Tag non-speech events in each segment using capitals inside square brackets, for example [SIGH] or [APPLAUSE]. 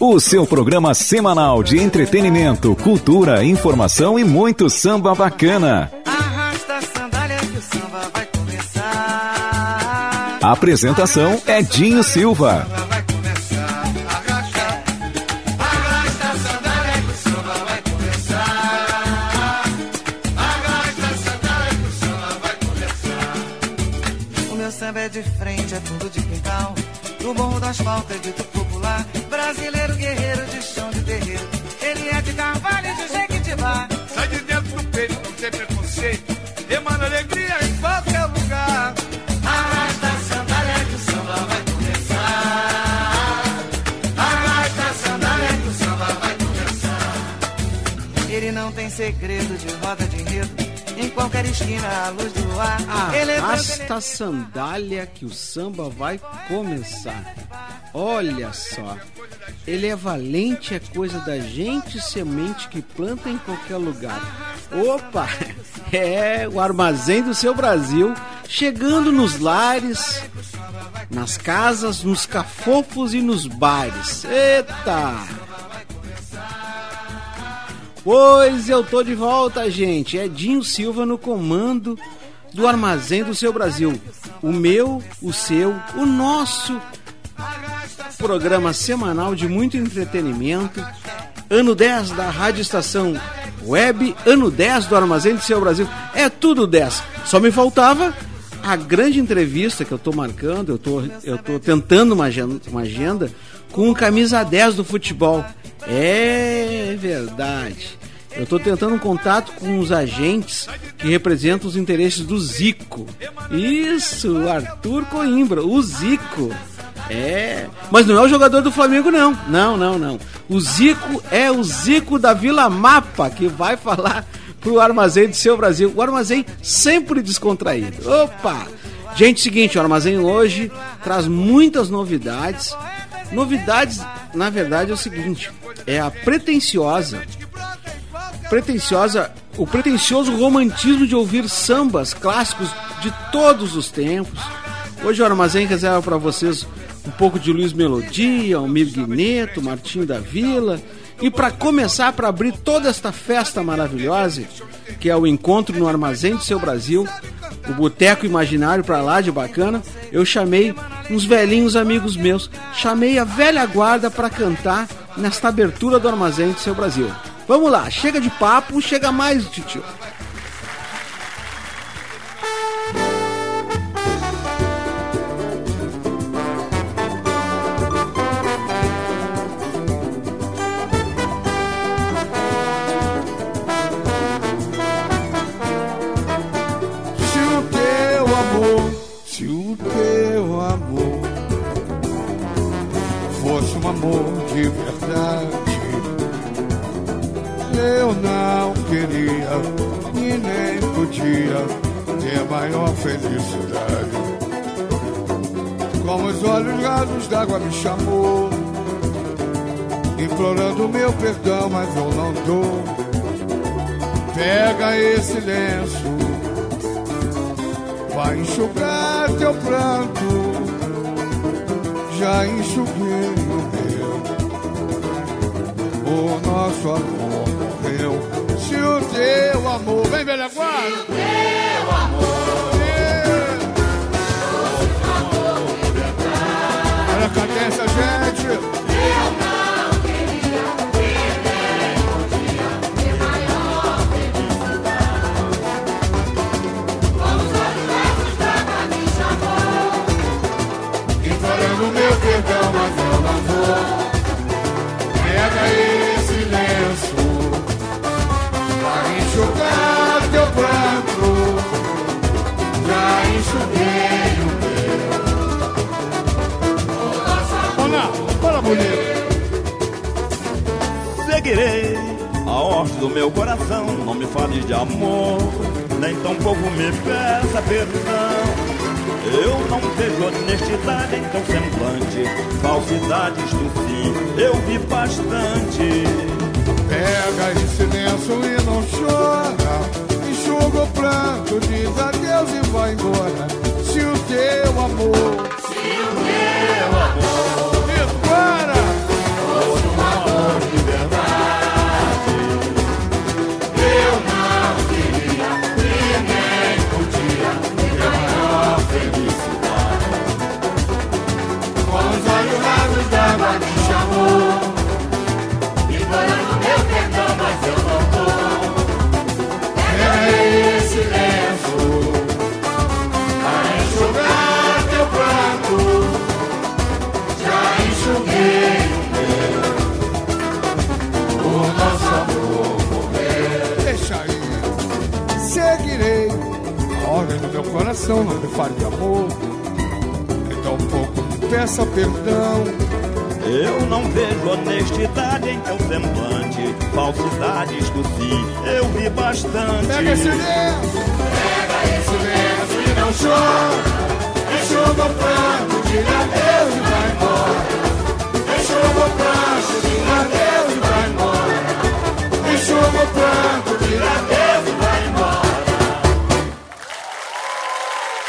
O seu programa semanal de entretenimento, cultura, informação e muito samba bacana. Arrasta a sandália que o samba vai começar. A apresentação é Dinho Silva. O meu samba é de frente, é fundo de quintal. No morro do asfalto é dito popular. Brasileiro segredo de roda de enredo. Em qualquer esquina, a luz do luar. Ele é branco, Arrasta a sandália que o samba vai começar. Olha só. Ele é valente, é coisa da gente, semente que planta em qualquer lugar. Opa! [LAUGHS] É o armazém do seu Brasil, chegando nos lares, nas casas, nos cafofos e nos bares. Eita! Pois eu tô de volta, gente. Edinho Silva no comando do Armazém do Seu Brasil. O meu, o seu, o nosso programa semanal de muito entretenimento. Ano 10 da Rádio Estação Web, ano 10 do Armazém do Seu Brasil. É tudo 10. Só me faltava a grande entrevista que eu tô marcando, eu tô, eu tô tentando uma agenda, uma agenda com o camisa 10 do futebol. É verdade. Eu estou tentando um contato com os agentes que representam os interesses do Zico. Isso, Arthur Coimbra, o Zico. É, mas não é o jogador do Flamengo não. Não, não, não. O Zico é o Zico da Vila Mapa que vai falar pro Armazém do seu Brasil. O Armazém sempre descontraído. Opa! Gente, seguinte, o Armazém hoje traz muitas novidades. Novidades, na verdade, é o seguinte: é a pretensiosa, pretensiosa, o pretensioso romantismo de ouvir sambas clássicos de todos os tempos. Hoje o Armazém reserva para vocês um pouco de Luiz Melodia, Almir Guineto, Martinho da Vila. E para começar, para abrir toda esta festa maravilhosa, que é o encontro no Armazém do Seu Brasil, o Boteco Imaginário para lá de bacana, eu chamei uns velhinhos amigos meus, chamei a velha guarda para cantar nesta abertura do Armazém do Seu Brasil. Vamos lá, chega de papo, chega mais, titio. D'água me chamou, implorando meu perdão, mas eu não dou. Pega esse lenço vai enxugar teu pranto. Já enxuguei o meu. O nosso amor morreu. Se o teu amor. Vem, velha guarda! Olha a cadência, gente! A ordem do meu coração. Não me fale de amor, nem tampouco me peça perdão. Eu não vejo honestidade em teu semblante, falsidades do fim, eu vi bastante. Pega esse silêncio e não chora. Enxuga o pranto, diz adeus e vai embora. Se o teu amor. Coração, não me fale de amor. Então um pouco me peça perdão. Eu não vejo honestidade em teu semblante, falsidades do fim, eu vi bastante. Pega esse lenço, pega esse lenço e não chora. Enxuga o pranto, diga adeus e vai embora. Enxuga o pranto, diga adeus e vai embora. Enxuga o pranto, diga adeus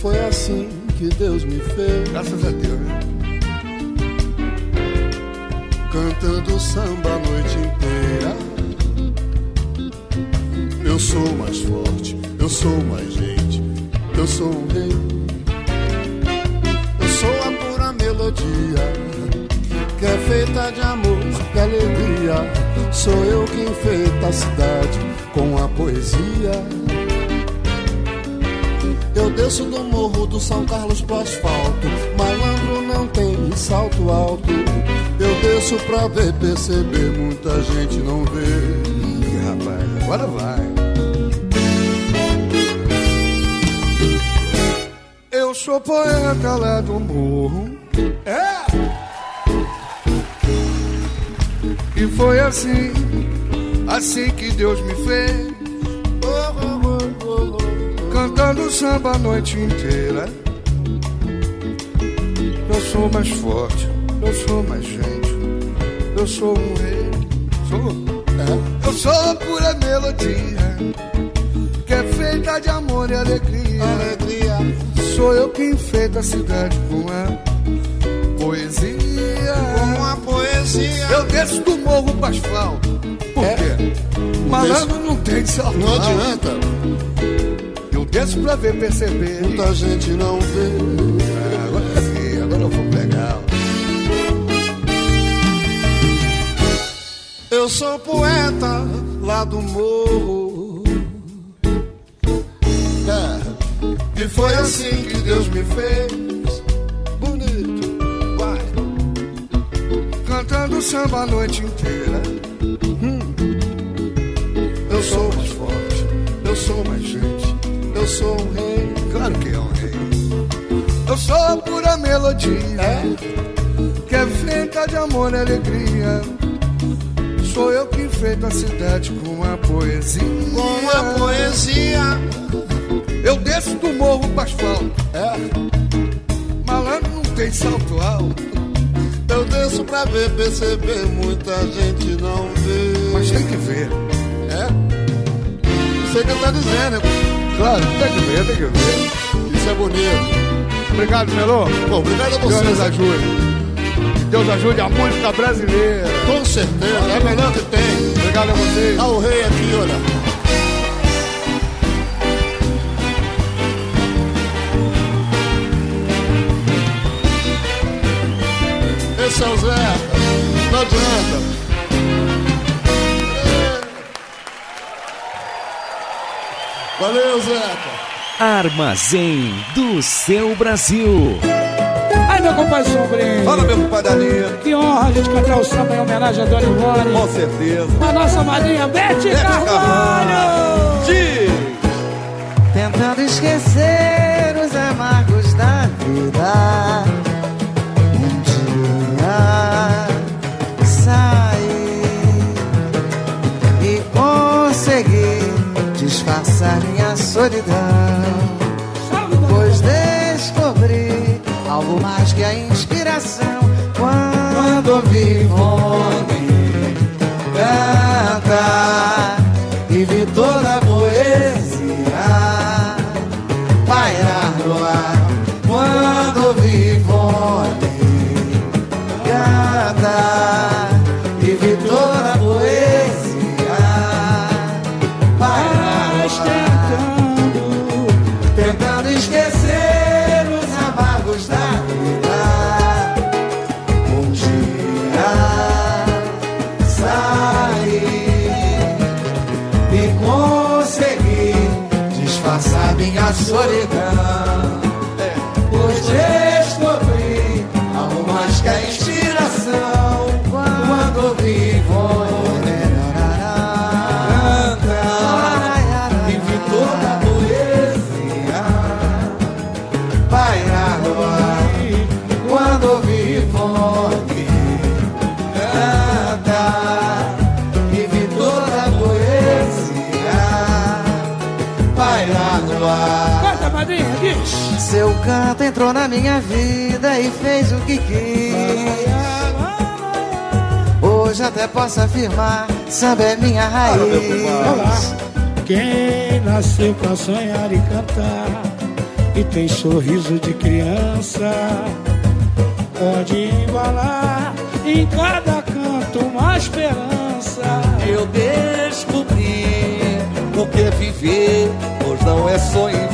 Foi assim que Deus me fez. Graças a Deus, né? Cantando samba a noite inteira. Eu sou mais forte, eu sou mais gente, eu sou um rei. Eu sou a pura melodia que é feita de amor e alegria. Sou eu quem enfeita a cidade com a poesia. Desço do morro do São Carlos pro asfalto. Malandro não tem salto alto. Eu desço pra ver, perceber, muita gente não vê. Ih, rapaz, agora vai. Eu sou poeta lá do morro. É! E foi assim, assim que Deus me fez. Cantando samba a noite inteira. Eu sou mais forte, eu sou mais gente, eu sou um rei. Sou, é. Eu sou a pura melodia que é feita de amor e alegria. Alegria. Sou eu que enfeita a cidade com a poesia. Com a poesia. Eu desço do morro pro asfalto. Por É. quê? Malandro não tem salto Não adianta, desço pra ver, perceber. muita gente não vê. Ah, agora sim, agora eu vou pegar. Eu sou poeta lá do morro. É. E foi assim que Deus me fez. Bonito, vai. Cantando samba a noite inteira. Eu sou mais forte, eu sou mais gente, eu sou um rei. Claro que é um rei. Eu sou pura melodia que é feita de amor e alegria. Sou eu que enfeito a cidade com a poesia. Com a poesia. Eu desço do morro pro asfalto. É. Malandro não tem salto alto. Eu desço pra ver, perceber, muita gente não vê. Mas tem que ver. É? Sei que tá dizendo, Claro, tem que ver, tem que ver. isso é bonito. Obrigado, Melô. Bom, obrigado a Deus nos vocês. ajude. Que Deus ajude a música brasileira. Com certeza, é a melhor que tem. Obrigado a vocês. Olha o rei aqui, olha. Armazém do seu Brasil. Ai, meu compadre Sombrinho. Fala, meu compadre Danilo. Que honra a gente cantar o samba em homenagem a Dona Ivone. Com certeza. A nossa madrinha Bete Carvalho. Diga. Tentando esquecer os amargos da vida. Quando disfarçar minha solidão. Pois descobri algo mais que a Seu canto entrou na minha vida e fez o que quis. Hoje até posso afirmar, samba é minha raiz. Quem nasceu pra sonhar e cantar e tem sorriso de criança pode embalar em cada canto uma esperança. Eu descobri o que é viver, pois não é só em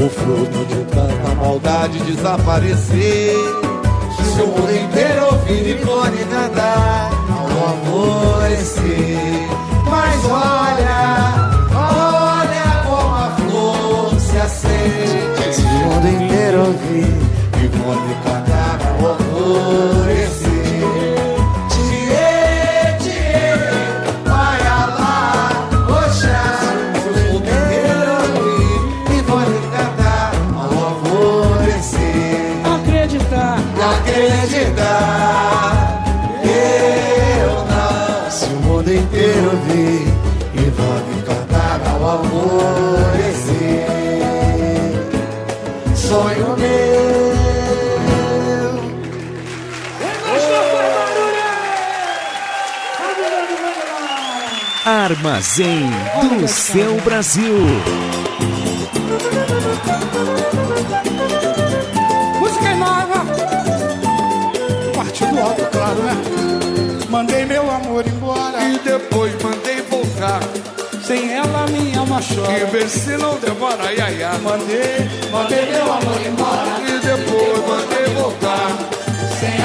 o fruto de tanta maldade desaparecer. Se o mundo inteiro ouvir e pode cantar ao amorecer. Mas olha, olha como a flor se acende. Se o mundo inteiro ouvir e pode cantar ao amorecer. Armazém do seu Brasil. música nova. Partido alto, claro, né? Mandei meu amor embora. E depois mandei voltar. Sem ela minha alma chora. E vê se não demora, ai, ai, ai. Mandei, mandei meu amor embora. E.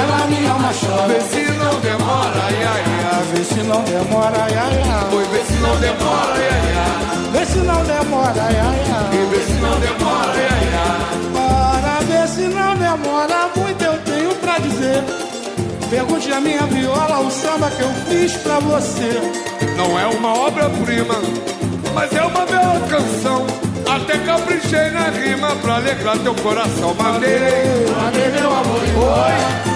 Sem ela minha alma chora. Vê se não demora, ai, ai, ai. Vê se não demora, ai, ai, ai. Foi vê se não demora, ai, ai, ai. Vê se não demora, ai, ai, ai. E vê se não demora, ai, ai, ai. Para ver se não demora muito eu tenho pra dizer. Pergunte a minha viola o samba que eu fiz pra você. Não é uma obra-prima, mas é uma bela canção. Até caprichei na rima pra alegrar teu coração. Mandei, Mandei meu amor. Oi,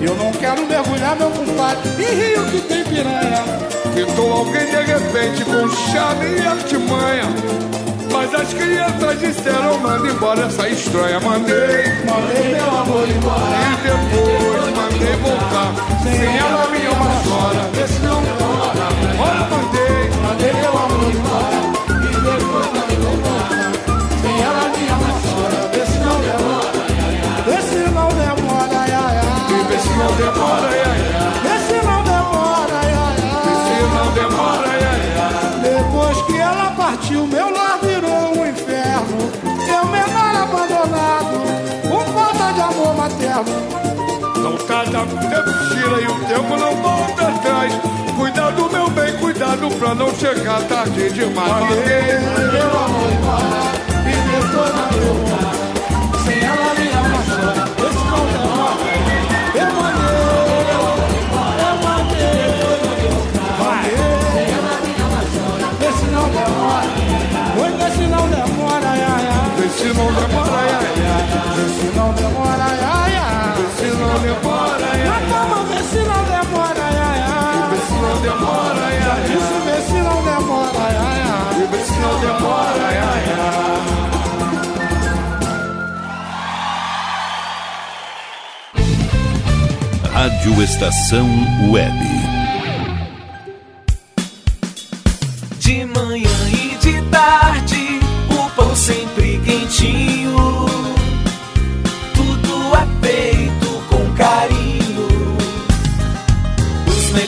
Eu não quero mergulhar, meu compadre, em rio que tem piranha. Pintou alguém de repente com chave e artimanha. Mas as crianças disseram: manda embora essa estranha. Mandei, mandei meu amor embora. E depois mandei voltar. Sem ela, minha alma chora. Vê se não demora, Ora, mandei, mandei meu amor embora. E depois mandei voltar. Sem ela, minha alma. Vê se não demora. Vê se não demora. Vê se não demora. Cada tempo gira e o tempo não volta atrás. Cuida do meu bem, cuidado pra não chegar tarde demais. Mandei meu amor embora e lar. Sem ela esse. Eu se não demora. Não demora, ai, ai, não demora, ai, se não demora, ai, ai, não demora. Na cama, vê se não demora, ai, ai, ai. Vê se não demora, ai, ai. Isso, vê se não demora, ai, ai, ai. Vê se não demora, ai, ai, ai. Rádio Estação Web. De manhã e de tarde, o pão sempre quentinho.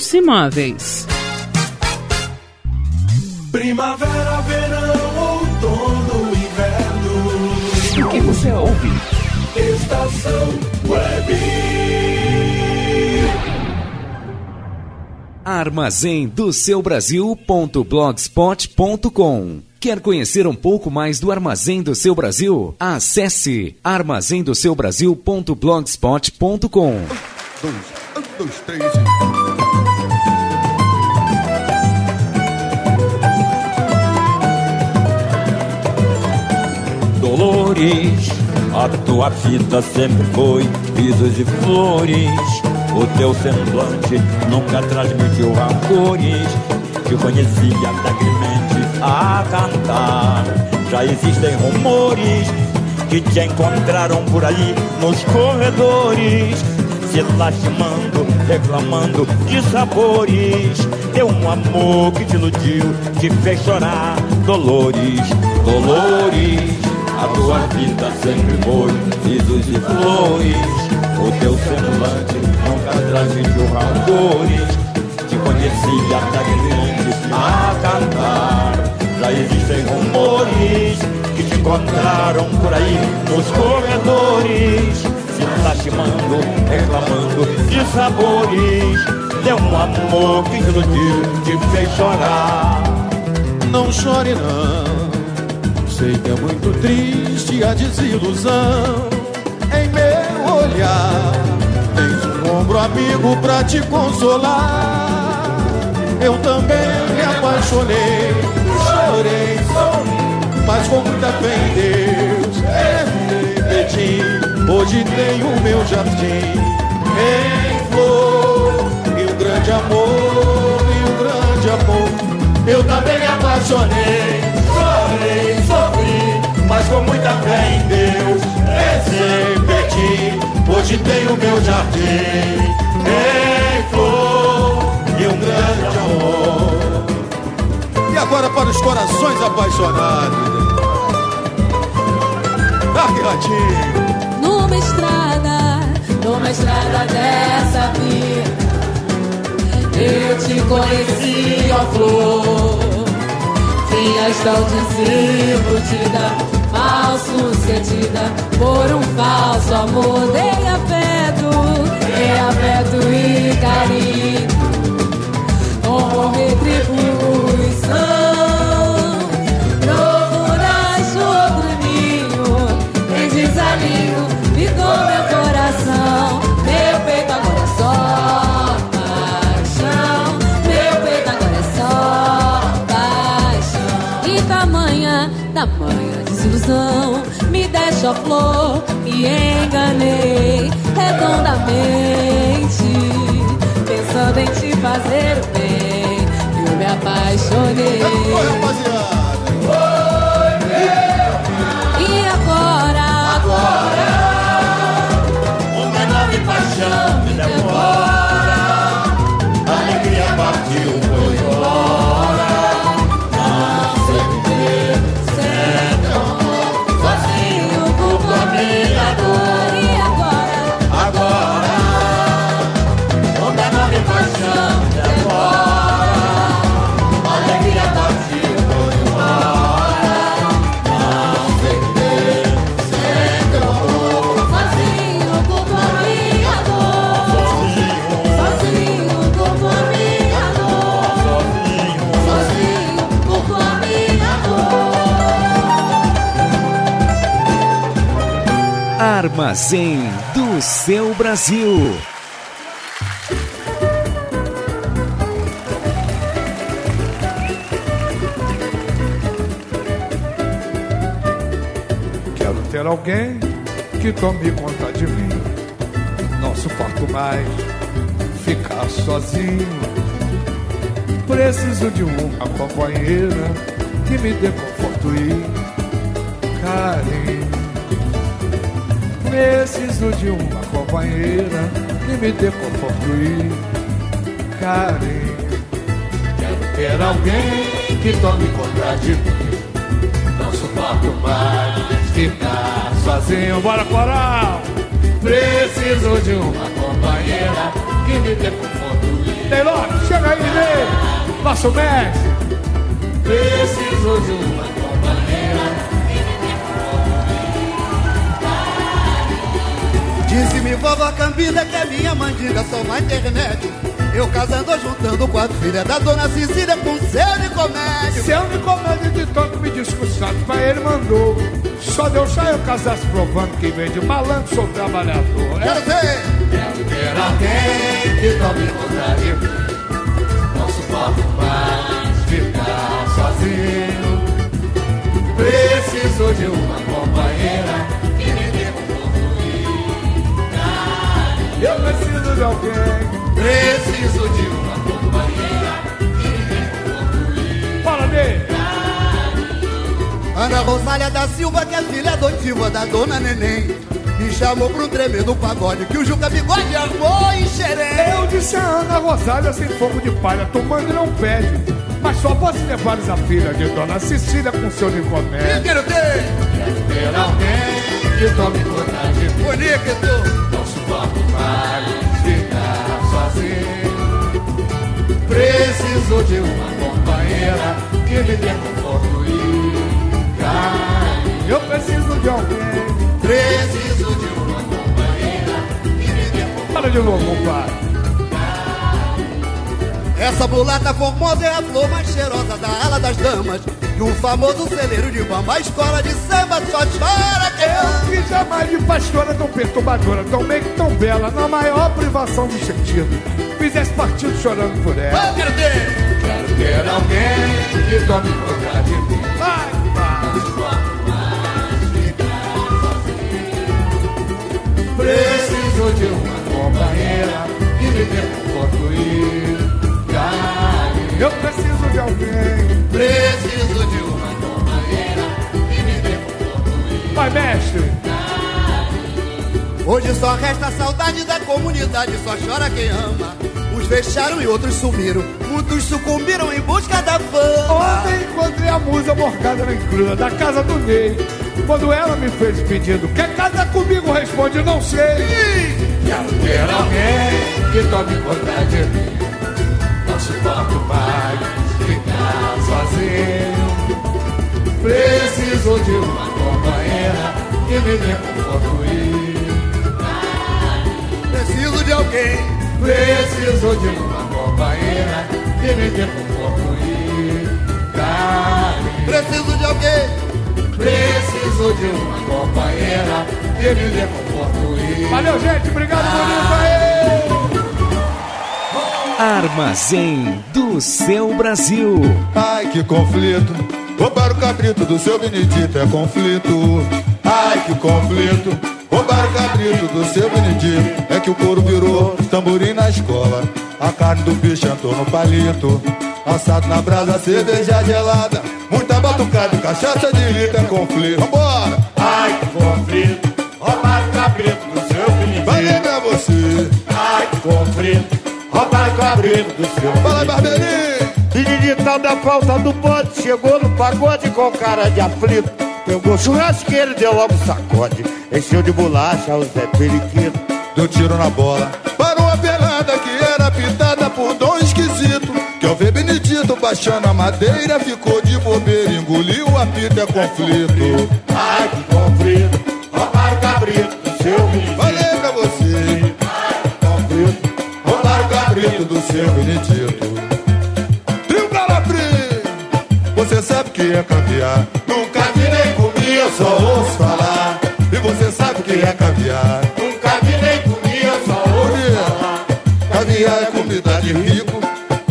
Hits Imóveis. Primavera, verão, outono, inverno. O que você ouve? Estação Web. Armazém do seu Brasil.blogspot.com Quer conhecer um pouco mais do Armazém do Seu Brasil? Acesse armazendoseubrasil.blogspot.com dois, um, dois, três. Dolores. A tua vida sempre foi pisos e flores. O teu semblante nunca transmitiu rancores. Te conhecia alegremente a cantar. Já existem rumores que te encontraram por aí nos corredores. Se lastimando, reclamando de sabores. Deu um amor que te iludiu, te fez chorar. Dolores, dolores. A tua vida sempre foi risos e flores. O teu semblante nunca transmitiu rancores. Te conhecia alegremente a cantar. Já existem rumores que te encontraram por aí nos corredores. Se lastimando, reclamando de sabores. Deu um amor que iludiu, te fez chorar. Não chore não Sei que é muito triste a desilusão Em meu olhar. Tens um ombro amigo pra te consolar. Eu também me apaixonei Chorei, Mas com muita fé em Deus. Repeti Hoje tenho meu jardim Em flor. E um grande amor E um grande amor eu também me apaixonei, com muita fé em Deus, repeti. Hoje tenho meu jardim em flor e um grande amor. E agora para os corações apaixonados. Ah! Numa estrada, numa estrada dessa vida eu te conheci, ó flor Vinhas tão desiludida sucedida Por um falso amor. Dei afeto Dei afeto e carinho Com retribuição. Procuras outro ninho Em desalinho Ficou meu coração. Meu peito agora é só paixão. Meu peito agora é só paixão. E tamanha, tamanha desilusão. Me deixa flor, me enganei. Redondamente Pensando em te fazer o bem. Eu me apaixonei. E Brasil. Quero ter alguém que tome conta de mim. Não suporto mais ficar sozinho. Preciso de uma companheira que me dê conforto e carinho. Preciso de uma companheira que me dê conforto e carinho. Quero ter alguém que tome conta de mim. Não suporto mais ficar sozinho. Bora, coral! Preciso de uma companheira que me dê conforto e Taylor, chega aí, vem! Nosso mestre! Preciso de uma Disse-me vovó Cambida que é minha mandinga só na internet. Eu casando, juntando quatro filhas da dona Cecília com seu Nicomédio. Seu Nicomédio de tanto me discussado, pra ele mandou. Só deixar eu casasse provando que vem de malandro, sou trabalhador. Quero ver! Quero ter alguém que tome conta de mim. Não suporto mais ficar sozinho. Preciso de uma companheira de alguém. Preciso de uma companheira que me Fala dele. Ana Rosália da Silva, que é filha adotiva da dona Neném, me chamou pro tremendo pagode que o Juca Bigode armou em xerém. Eu disse a Ana Rosália sem fogo de palha, tomando e não pede. Mas só posso levar a filha de Dona Cecília com seu Nicomé. Eu quero ter, Ter alguém que tome conta de mim bonito. Preciso de uma companheira que me dê conforto e carinho Eu preciso de alguém. Preciso de uma companheira que me dê conforto Fala de novo, compadre. Essa mulata formosa é a flor mais cheirosa da ala das damas. E um famoso celeiro de bamba, a escola de samba só chora quem Eu que jamais vi pastora tão perturbadora, tão bem que tão bela, na maior privação do sentido. Fizesse partido chorando por ela. Eu quero ter, Quero ter alguém que tome conta de mim Vai, vai. Preciso de uma companheira que me dê conforto e carinho Eu preciso de alguém. Preciso de uma companheira que me dê e Vai, mestre. Hoje só resta saudade da comunidade, só chora quem ama. Deixaram e outros sumiram, muitos sucumbiram em busca da fama. Ontem encontrei a musa morgada na encrua da casa do Ney. Quando ela me fez o pedido, quer casar comigo? Responde, não sei. Quero ter alguém que tome conta de mim Não suporto mais ficar sozinho Preciso de uma companheira que me dê conforto e Preciso de alguém, Preciso de uma companheira que me dê conforto e carinho preciso de alguém. Preciso de uma companheira que me dê conforto e Valeu, gente. Obrigado, bonito. Aê! Armazém do seu Brasil. Ai, que conflito. Roubar o cabrito do seu Benedito é conflito. Ai, que conflito. Roubar o cabrito do seu Benedito é que o couro virou tamborim na escola. A carne do bicho entrou no palito. Assado na brasa, cerveja gelada. Muita batucada, e cachaça de litro é conflito. Vambora! Ai, que conflito, roubar o cabrito do seu Benedito. Valeu pra você! Ai, que conflito, roubar o cabrito do seu Fala, Barbeirinho! Beneditão da falta do bonde Chegou no pagode com cara de aflito Pegou churrasqueiro e deu logo sacode Encheu de bolacha o Zé Periquito Deu tiro na bola. Parou a pelada que era pintada por dom esquisito. Que ao ver Benedito baixando a madeira, ficou de bobeira, engoliu a fita é conflito. Ai, que conflito, roubar o cabrito do seu Benedito. Falei pra você, Conflito, roubar o cabrito do seu Benedito. Trio Calabri, você sabe que é caviar. Só ouço falar. E você sabe que é caviar. nunca vi nem comi, eu só ouço falar. Caviar é comida de rico,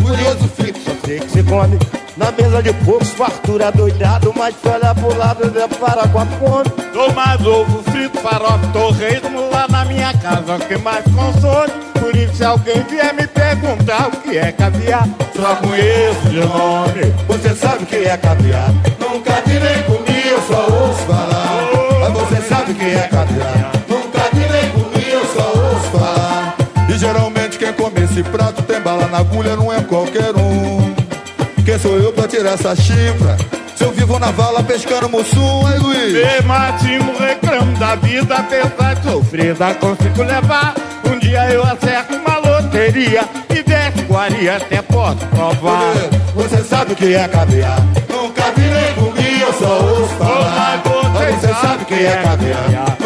curioso fico. Só sei que se come na mesa de poucos Fartura doidado, mas se olha pro lado e depara com a fome Dou mais ovo frito, farofa, torresmo lá na minha casa, o que mais consome. Por isso, se alguém vier me perguntar o que é caviar, só conheço de nome. Você sabe que é caviar. Nunca comi, eu só ouço falar. Mas você sabe que é caviar. Nunca vi nem comi, eu só ouço falar. E geralmente quem come esse prato tem bala na agulha, não é qualquer um. Quem sou eu pra tirar essa chifra? Se eu vivo na vala pescando mussum, aí Luiz. Vê Martinho reclamo da vida, apesar de sofrida, consigo levar. Um dia eu acerto uma loteria e desce guaria, até posso provar. Você sabe que é caviar. Nunca vi sou os falar. Você sabe quem é caviar.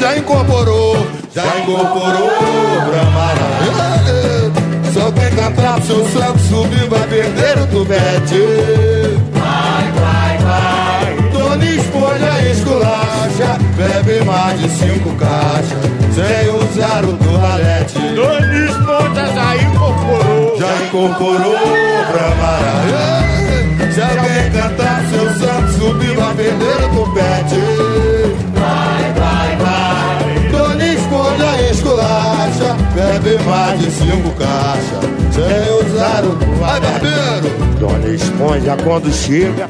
Já incorporou, já incorporou Bramará. Só quem cantar pro seu santo subir, vai perder o tubete. Vai, vai, vai. Dona Esponja esculacha, bebe mais de cinco caixas, sem usar o toalete. Dona Esponja já incorporou. Já incorporou pra Maraia. Se alguém cantar seu santo subir, vai perder o tubete. Vai, vai, vai. Esculacha, bebe mais de cinco caixas, sem usar o Vai, barbeiro. Dona Esponja quando chega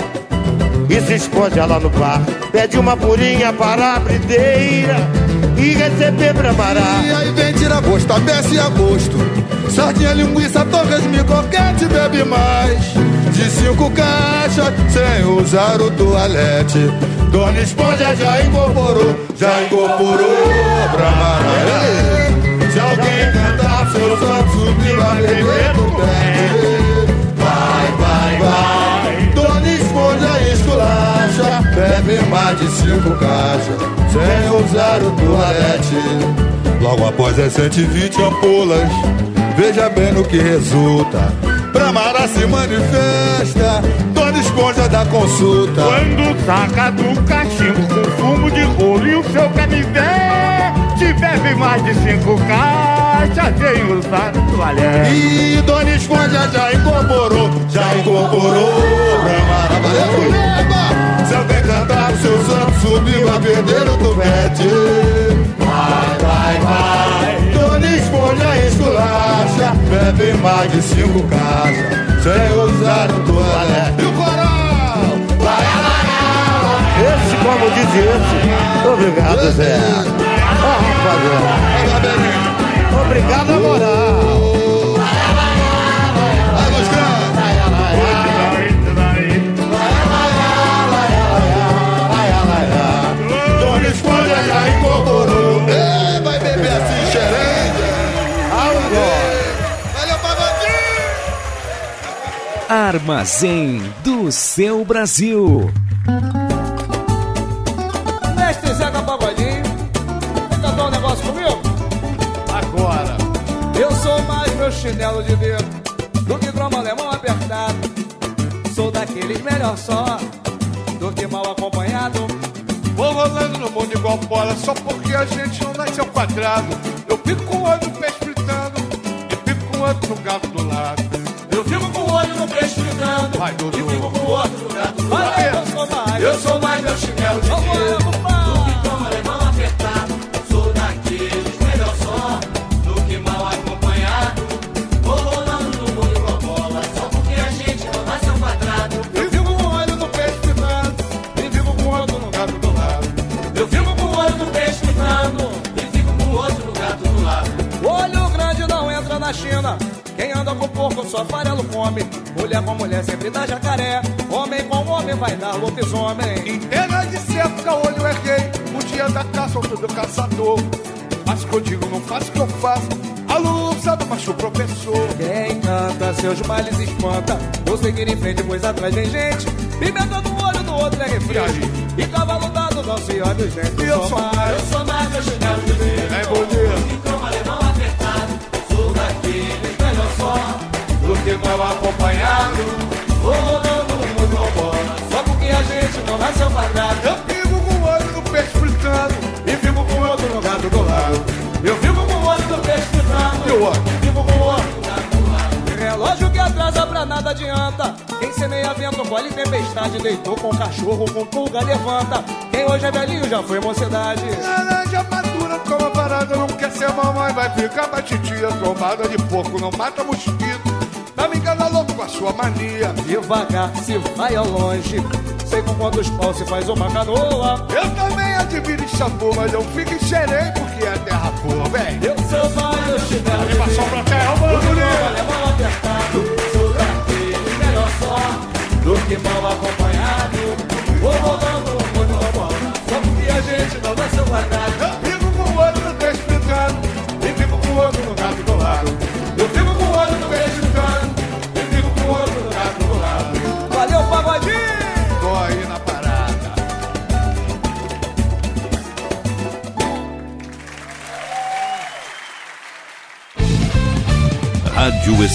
e se esponja lá no bar, pede uma purinha para a brideira e receber pra marar. E aí vem tira gosto, abece a gosto. Sardinha, linguiça, torres, croquete, bebe mais. De cinco caixas, sem usar o toalete. Dona Esponja já incorporou, já incorporou pra marar. Se alguém cantar seu santo subir, vai beber no pé. Vai, vai, vai. Dona Esponja esculacha, bebe mais de cinco caixas, sem usar o toalete. Logo após as 120 ampolas, veja bem no que resulta. Pra Mara se manifesta, Dona Esponja da consulta. Quando saca do cachimbo com fumo de rolo e o seu canivete bebe mais de cinco caixas sem usar toalhete. E Dona Esponja já incorporou, já incorporou pra Maravilha. Se alguém cantar o seu santo subir, vai perder o tubete. Vai, vai, vai. Esponja esculacha, bebe mais de cinco caixas, sem usar o toalete. E o coral? Vai, Esse, como diz esse. Obrigado, Zé. Ó, rapaziada. Obrigado, a moral. Armazém do seu Brasil. Mestre Zeca Pagodinho, quer cantar um negócio comigo? Agora. Eu sou mais meu chinelo de dedo do que cromo alemão apertado. Sou daqueles melhor só do que mal acompanhado. Vou rolando no mundo igual bola, só porque a gente não nasceu quadrado. Eu fico com o olho no peixe fritando e fico com o outro no gato do lado. Eu fico com o olho no peixe fritando Vai, Dudu. e fico com o outro gato lado. Eu sou mais, Eu sou mais meu chinelo de Mulher com mulher sempre dá jacaré. Homem com homem vai dar lobisomem. Em terra de cerca, olho errei. O dia da caça, outro do caçador. Mas que eu digo, não faço o que eu faço. Aluno sabe, mas o professor. Quem canta seus males espanta. Vou seguir em frente, pois atrás vem gente. Pimenta no olho do outro é refresco. E cavalo dado não se olha os dentes. E eu sou mais. Eu sou mais meu chinelo de. É bom Que mal acompanhado. Vou rodando o mundo ao bola. Só porque a gente não nasceu quadrado. Eu fico com o olho no peixe fritando E fico com o outro no gato do lado. Eu fico com o outro no peixe fritando. E o outro? E fico com o outro no gato do lado. Relógio que atrasa pra nada adianta. Quem semeia vento, colhe tempestade. Deitou com cachorro, com pulga, levanta. Quem hoje é velhinho já foi mocidade. Laranja madura, toma parada, não quer ser mamãe, vai ficar batitia, tomada de porco, não mata mosquito. Me engana louco com a sua mania. Devagar se vai ao longe. Sei com quantos paus se faz uma canoa. Eu também admiro Xambu, mas eu fico xerém porque é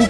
o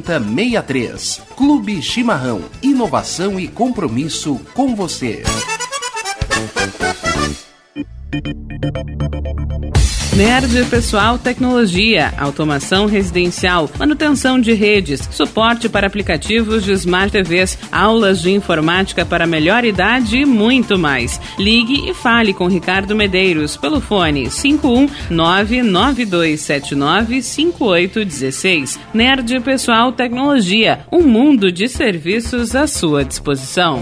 7063. Clube Chimarrão. Inovação e compromisso com você. Nerd Pessoal Tecnologia, automação residencial, manutenção de redes, suporte para aplicativos de Smart TVs, aulas de informática para melhor idade e muito mais. Ligue e fale com Ricardo Medeiros pelo fone 51992795816. Nerd Pessoal Tecnologia, um mundo de serviços à sua disposição.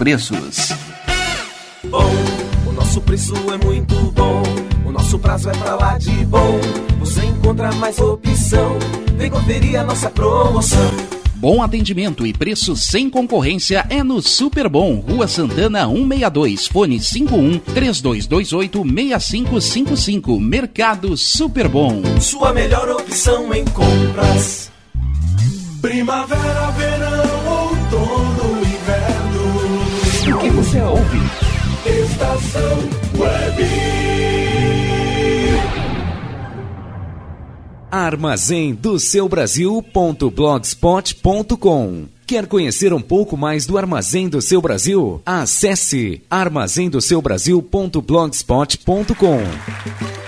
preços. Bom, o nosso preço é muito bom. O nosso prazo é pra lá de bom. Você encontra mais opção. Vem conferir a nossa promoção. Bom atendimento e preço sem concorrência é no Super Bom, Rua Santana 162, fone 51 3228 6555, Mercado Super Bom. Sua melhor opção em compras. Primavera, você ouve? Estação Web. Armazém do seu Brasil.blogspot.com Quer conhecer um pouco mais do Armazém do Seu Brasil? Acesse armazendoseubrasil.blogspot.com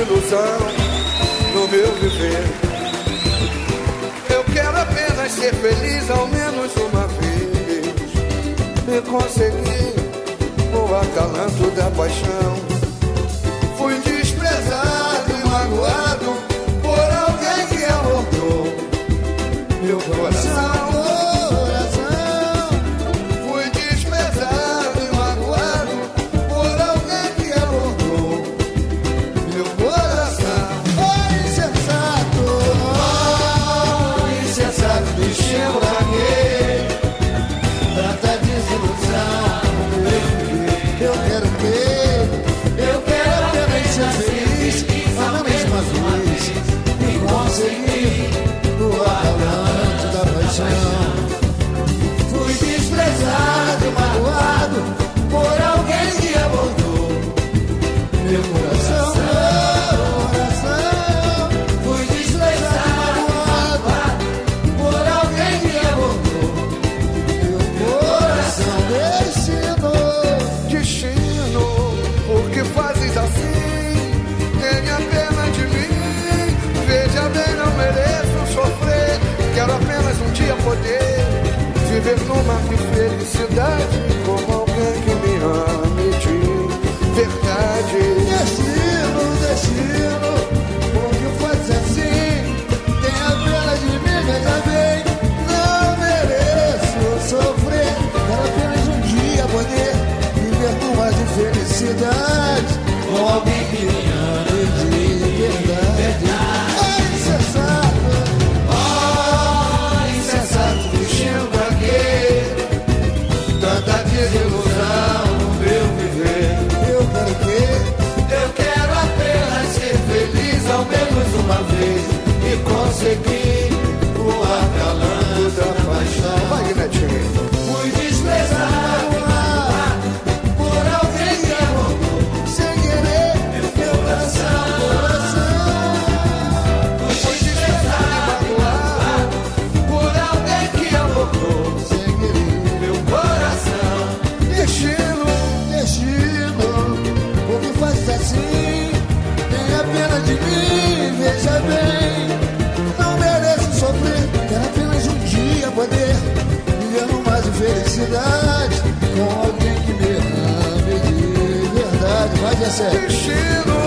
desilusão no meu viver. Eu quero apenas ser feliz ao menos uma vez. E conseguir o acalanto da paixão. numa felicidade como alguém que me ama e te verdade. Destino, destino, por que faz assim? Tem a vela de mim, mas também não mereço sofrer. Era apenas um dia poder viver com mais de felicidade com alguém que me ama. seguir. verdade, com alguém que me ame de verdade. Mas é sério.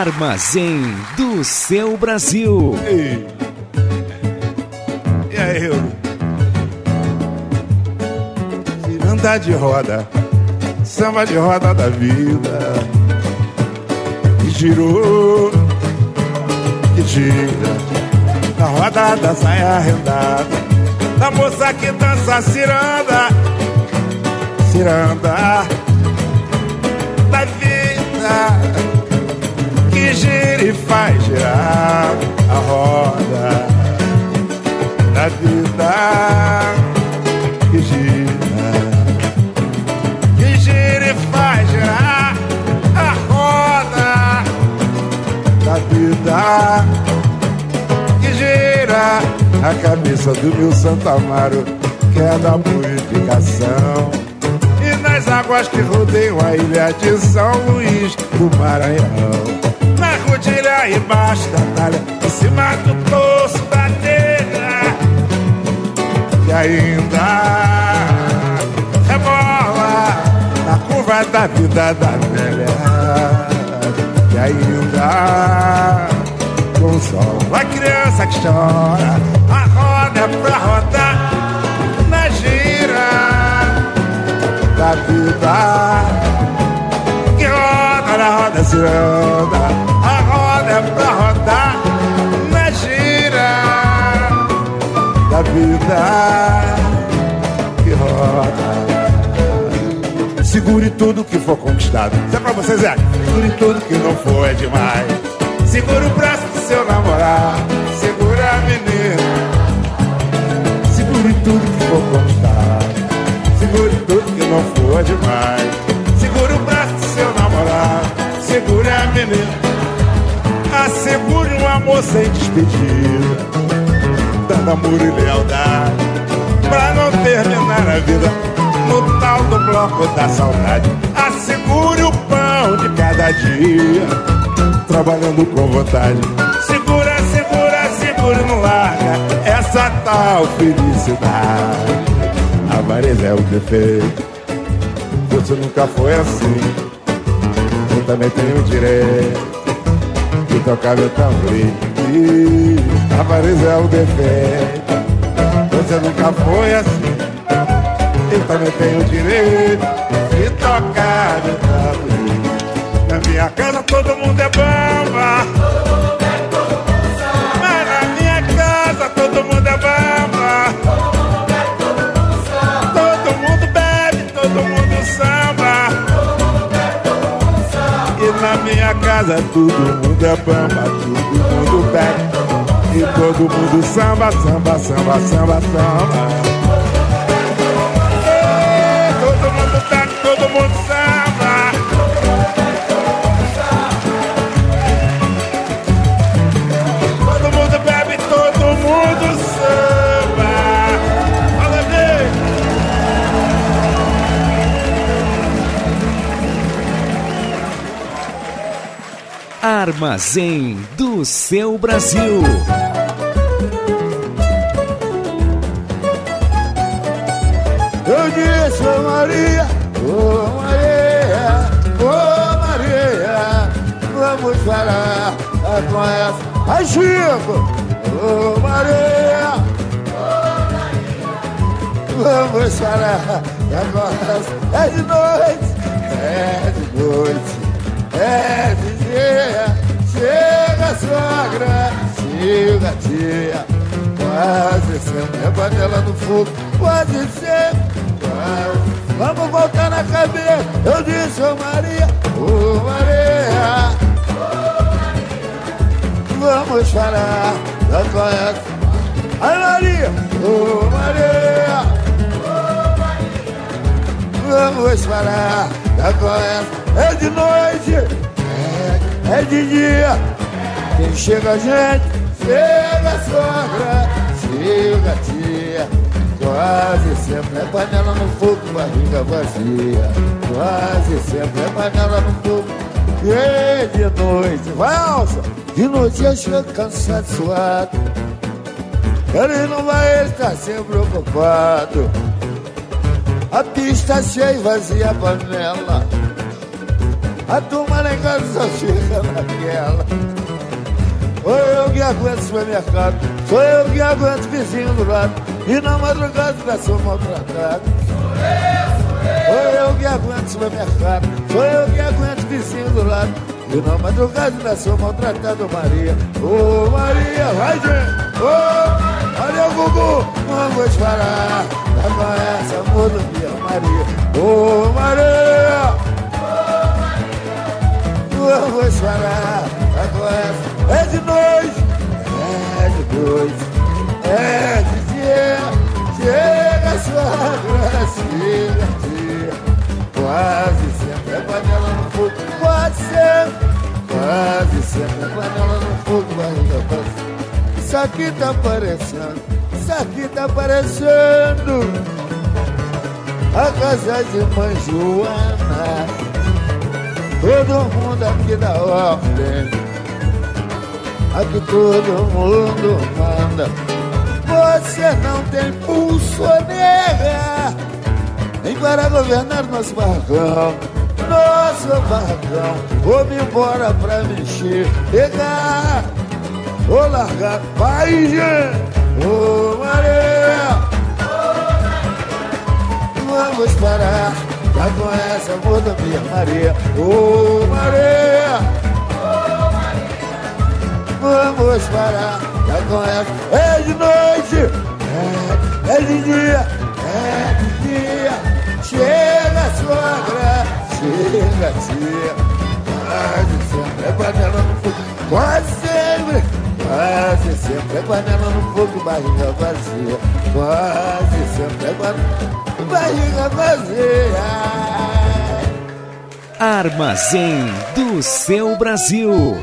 Armazém do seu Brasil. E aí, eu? Ciranda de roda, samba de roda da vida. Que girou, que gira, na roda da saia rendada. Da moça que dança ciranda, ciranda e faz girar a roda da vida. Que gira, que gira e faz girar a roda da vida. Que gira a cabeça do meu Santo Amaro que é da purificação. E nas águas que rodeiam a ilha de São Luís do Maranhão. Na rodilha embaixo da talha, em cima do torso da telha. E ainda rebola na curva da vida da velha. E ainda sol, a criança que chora, a roda pra rodar na gira da vida que roda na roda ciranda a vida que roda segure tudo que for conquistado isso é pra vocês é segure tudo que não for é demais segura o braço do seu namorado segura a menina segure tudo que for conquistado Segure tudo que não for demais. Segure o braço do seu namorado. Segure a menina. Assegure um amor sem despedida. Amor e lealdade. Pra não terminar a vida no tal do bloco da saudade. Assegure o pão de cada dia. Trabalhando com vontade. Segura, segura, segura e não larga essa tal felicidade. A avareza é o defeito. Você nunca foi assim. Eu também tenho direito de tocar meu tamborim. Avareza é o defeito. Você nunca foi assim. Eu também tenho direito de tocar meu tamborim. Na minha casa todo mundo é bamba. Mas na minha casa todo mundo é bamba. Todo mundo bebe, todo mundo samba. E na minha casa todo mundo é bamba, todo mundo bebe. E todo mundo samba, samba, samba, samba, samba. Todo mundo bebe, todo mundo samba. Todo mundo bebe, todo mundo samba. Fala, bem. Armazém do seu Brasil. Eu disse, ô Maria, ô Maria, ô Maria, vamos falar com essa. Ai, Chico, ô Maria, vamos falar com essa. É de noite, é de noite, é de dia. Chega, sogra, chega, tia. Quase sempre é panela no fogo, quase sempre. Quase. Vamos voltar na cabeça. Eu disse, ô Maria, ô Maria. Vamos falar da conhece. Ai Maria, ô Maria. Vamos falar da conhece. É de noite, é, é de dia. Quem chega a gente, chega a sogra, chega tia. Quase sempre é panela no fogo, barriga vazia. Quase sempre é panela no fogo. E de noite, vai alça! De noite eu chego cansado, suado. Ele não vai estar sempre preocupado. A pista cheia vazia a panela. A turma lá casa só fica naquela. Sou eu que aguento o supermercado, sou eu que aguento o vizinho do lado. E na madrugada já sou maltratado. Sou eu que aguento o supermercado, sou eu que aguento o vizinho do lado. E na madrugada já sou maltratado, Maria. Ô Maria, vai gente! Ô, Maria Gugu, vamos parar. Já conhece a rodovia, Maria. Ô Maria! Vamos parar. Já conhece. É de noite, é de noite, é de dia. Chega a sua chega, dia. Quase sempre é panela no fogo, quase sempre. Quase sempre é panela no fogo, barriga vazia. Isso aqui tá aparecendo, isso aqui tá aparecendo. A casa de mãe Joana. Todo mundo aqui da ordem. Aqui todo mundo manda. Você não tem pulso, nega. Nem para governar nosso barracão. Nosso barracão. Vou-me embora pra mexer. Pegar. Vou largar. Vai, gente. Ô, Maria. Vamos parar. Já conhece a amor da minha Maria. Ô, Maria. Vamos parar, já conhece. É de noite, é, é de dia, é de dia. Chega, sogra, chega, tia. Quase sempre é panela no fogo, quase sempre. Quase sempre é panela no fogo, barriga vazia. Quase sempre é panela, barriga vazia. Armazém do seu Brasil.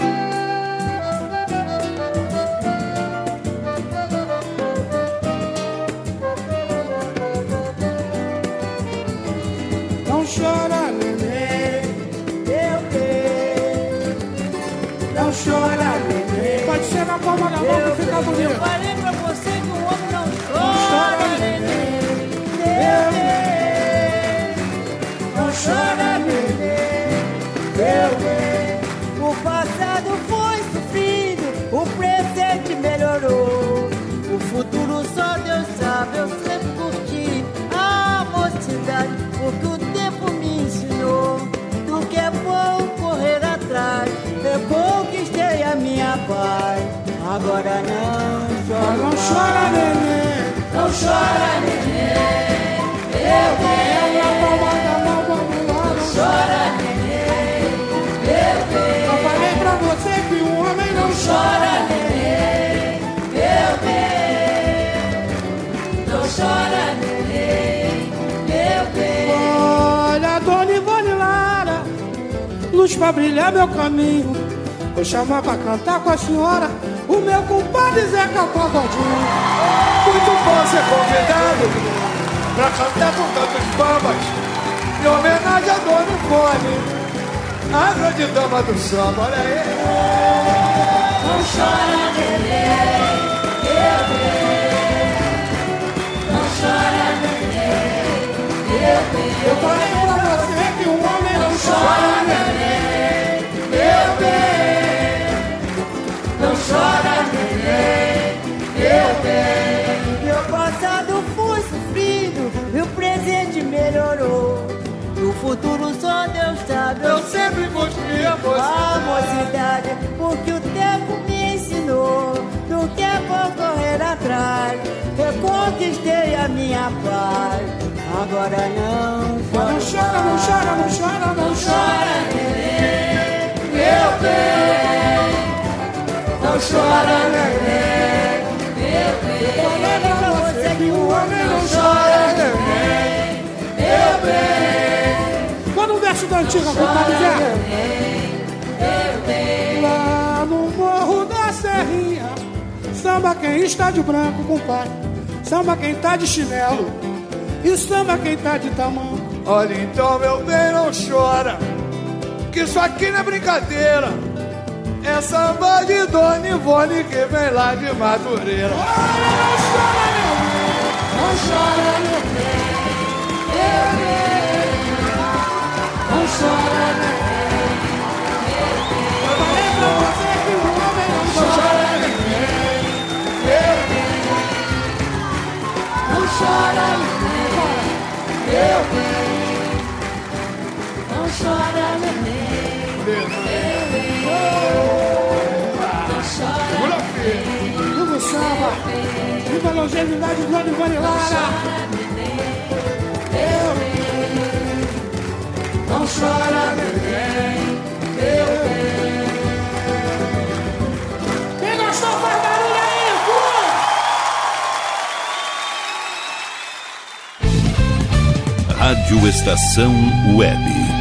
Chora. Não chora, neném. Não chora, neném. Eu É na palma da mão, vamos lá. Não chora, neném. Eu Eu falei pra você que o homem não chora, neném. Eu Não chora, neném. Eu Olha, Dona Ivone Lara, luz pra brilhar meu caminho. Vou chamar pra cantar com a senhora o meu compadre Zeca Pagodinho. Muito bom ser convidado pra cantar com tantos bambas. Em homenagem a Dona Ivone, a grande dama do samba, olha aí. Não chora, neném. Eu Não chora, neném. Eu Eu falei pra você que o homem não chora, neném. Eu Não chora, neném. Eu Meu passado foi sofrido, meu presente melhorou. O futuro só Deus sabe. Eu sempre gostei a mocidade, porque o tempo me ensinou do que é bom correr atrás. Eu conquistei a minha paz. Agora não chora. Não chora, não chora, não chora, não chora, neném. Eu bem. Não chora, neném. Meu bem. Falando pra você que o homem não chora, neném. Meu bem. Manda um verso da antiga, compadre Zé. Lá no morro da Serrinha, samba quem está de branco, compadre. Samba quem tá de chinelo. E samba quem tá de tamanho. Olha então, meu bem, não chora, que isso aqui não é brincadeira. É samba de Dona Ivone que vem lá de Madureira. Não chora, meu bem. Não chora, meu bem. Eu falei não chora. Meu bem. Não chora, meu bem. Samba! Viva a longevidade do Dona Ivone Lara! Não chora, bem, meu bem. Quem gostou faz! Rádio Estação Web.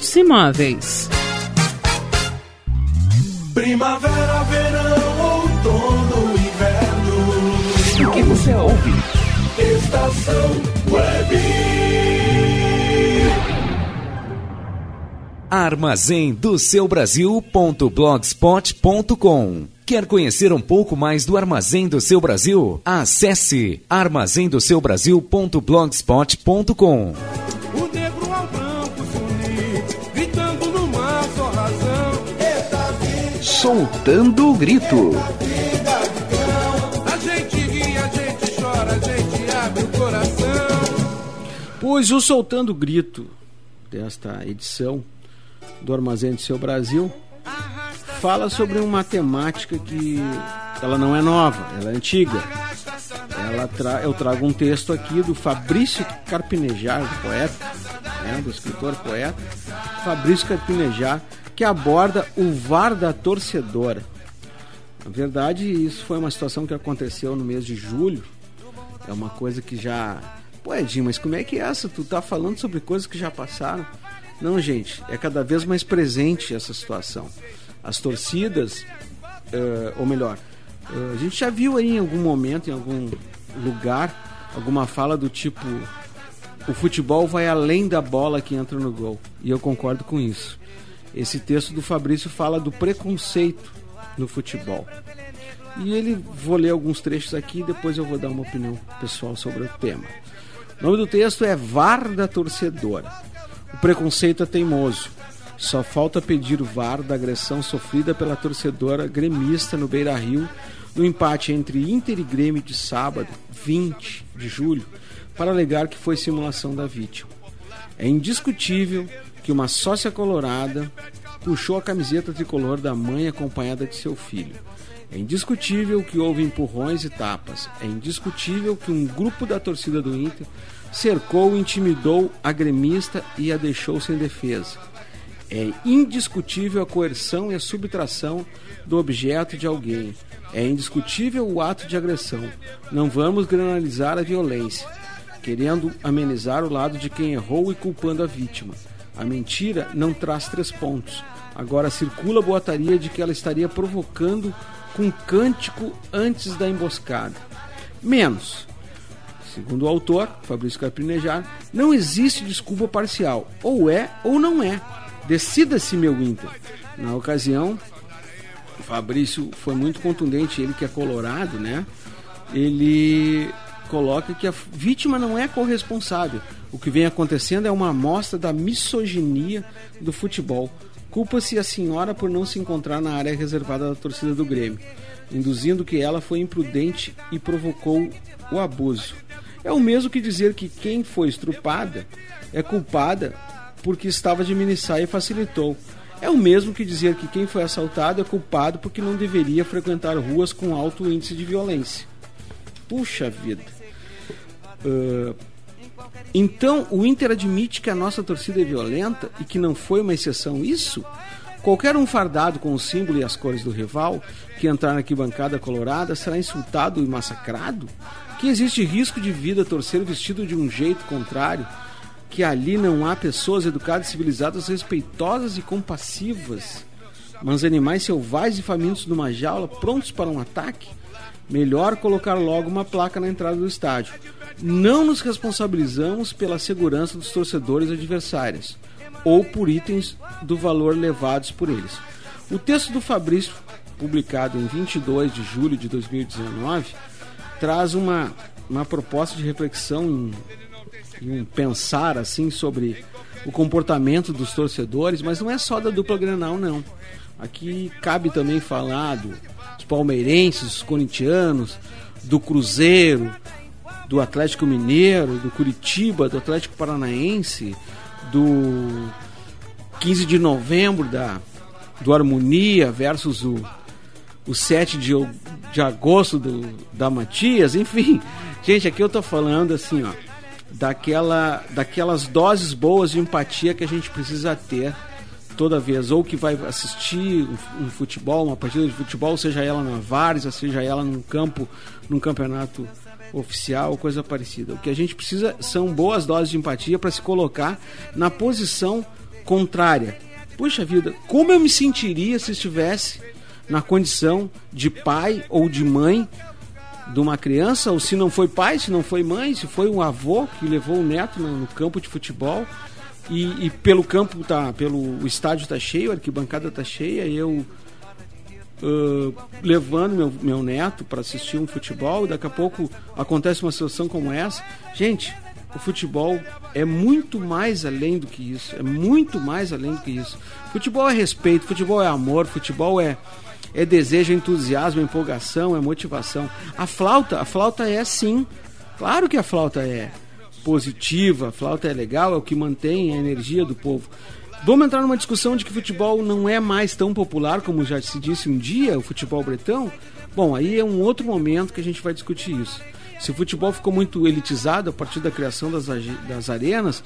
Hits Imóveis. Primavera, verão, outono, inverno. O que você ouve? Estação Web. Armazém do seu Brasil.blogspot.com Quer conhecer um pouco mais do Armazém do Seu Brasil? Acesse armazendoseubrasil.blogspot.com O negro Soltando o grito. A gente ri, a gente chora, a gente abre o coração. Pois o Soltando o Grito desta edição do Armazém do Seu Brasil fala sobre uma temática que ela não é nova, ela é antiga. Ela tra eu trago um texto aqui do Fabrício Carpinejar, do poeta, né, do escritor poeta, Fabrício Carpinejar, que aborda o VAR da torcedora. Na verdade, isso foi uma situação que aconteceu no mês de julho. É uma coisa que já. Pô, Edinho, mas como é que é essa? Tu tá falando sobre coisas que já passaram? Não, gente, é cada vez mais presente essa situação. As torcidas, eh, ou melhor, eh, a gente já viu aí em algum momento, em algum lugar, alguma fala do tipo: o futebol vai além da bola que entra no gol. E eu concordo com isso. Esse texto do Fabrício fala do preconceito no futebol. E ele vou ler alguns trechos aqui e depois eu vou dar uma opinião pessoal sobre o tema. O nome do texto é VAR da torcedora. O preconceito é teimoso. Só falta pedir o VAR da agressão sofrida pela torcedora gremista no Beira Rio no empate entre Inter e Grêmio de sábado, 20 de julho, para alegar que foi simulação da vítima. É indiscutível que uma sócia colorada puxou a camiseta tricolor da mãe acompanhada de seu filho. É indiscutível que houve empurrões e tapas. É indiscutível que um grupo da torcida do Inter cercou, intimidou a gremista e a deixou sem defesa. É indiscutível a coerção e a subtração do objeto de alguém. É indiscutível o ato de agressão. Não vamos granalizar a violência, querendo amenizar o lado de quem errou e culpando a vítima. A mentira não traz três pontos. Agora circula a boataria de que ela estaria provocando com cântico antes da emboscada. Menos. Segundo o autor, Fabrício Carpinejar, não existe desculpa parcial. Ou é ou não é. Decida-se, meu Inter. Na ocasião, o Fabrício foi muito contundente, ele que é colorado, né? Ele coloca que a vítima não é corresponsável. O que vem acontecendo é uma amostra da misoginia do futebol. Culpa-se a senhora por não se encontrar na área reservada da torcida do Grêmio, induzindo que ela foi imprudente e provocou o abuso. É o mesmo que dizer que quem foi estrupada é culpada porque estava de minissai e facilitou. É o mesmo que dizer que quem foi assaltado é culpado porque não deveria frequentar ruas com alto índice de violência. Puxa vida. Uh, então, o Inter admite que a nossa torcida é violenta e que não foi uma exceção isso? Qualquer um fardado com o símbolo e as cores do rival que entrar na arquibancada colorada será insultado e massacrado? Que existe risco de vida torcer vestido de um jeito contrário? Que ali não há pessoas educadas, civilizadas, respeitosas e compassivas? Mas animais selvagens e famintos numa jaula prontos para um ataque? Melhor colocar logo uma placa na entrada do estádio. Não nos responsabilizamos pela segurança dos torcedores adversários ou por itens do valor levados por eles. O texto do Fabrício, publicado em 22 de julho de 2019, traz uma, uma proposta de reflexão e um pensar assim sobre o comportamento dos torcedores, mas não é só da dupla Grenal não. Aqui cabe também falar do, dos palmeirenses, dos corintianos, do Cruzeiro, do Atlético Mineiro, do Curitiba, do Atlético Paranaense, do 15 de novembro da, do Harmonia versus o, o 7 de, de agosto do, da Matias, enfim. Gente, aqui eu tô falando assim, ó, daquela, daquelas doses boas de empatia que a gente precisa ter toda vez, ou que vai assistir um, futebol, uma partida de futebol, seja ela na Várzea, seja ela num campo, num campeonato oficial, coisa parecida. O que a gente precisa são boas doses de empatia para se colocar na posição contrária. Puxa vida, como eu me sentiria se estivesse na condição de pai ou de mãe de uma criança, ou se não foi pai, se não foi mãe, se foi um avô que levou o neto no, campo de futebol e, e, pelo campo tá, pelo estádio tá cheio, a arquibancada tá cheia, e eu uh, levando meu, meu neto para assistir um futebol, daqui a pouco acontece uma situação como essa, gente, o futebol é muito mais além do que isso, é muito mais além do que isso. Futebol é respeito, futebol é amor, futebol é é desejo, é entusiasmo, é empolgação, é motivação. A flauta, a flauta é sim, claro que a flauta é positiva, a flauta é legal, é o que mantém a energia do povo. Vamos entrar numa discussão de que futebol não é mais tão popular como já se disse um dia, o futebol bretão? Bom, aí é um outro momento que a gente vai discutir isso. Se o futebol ficou muito elitizado a partir da criação das, das arenas,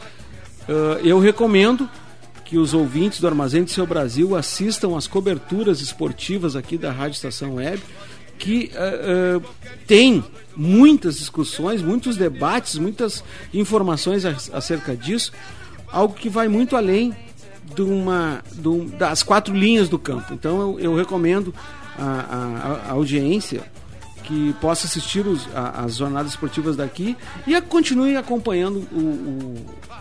uh, eu recomendo que os ouvintes do Armazém de Seu Brasil assistam às coberturas esportivas aqui da Rádio Estação Web, que uh, uh, tem muitas discussões, muitos debates, muitas informações acerca disso, algo que vai muito além de uma, de um, das quatro linhas do campo. Então eu, eu recomendo a, audiência que possa assistir os, a, as jornadas esportivas daqui e a, continue acompanhando o, o,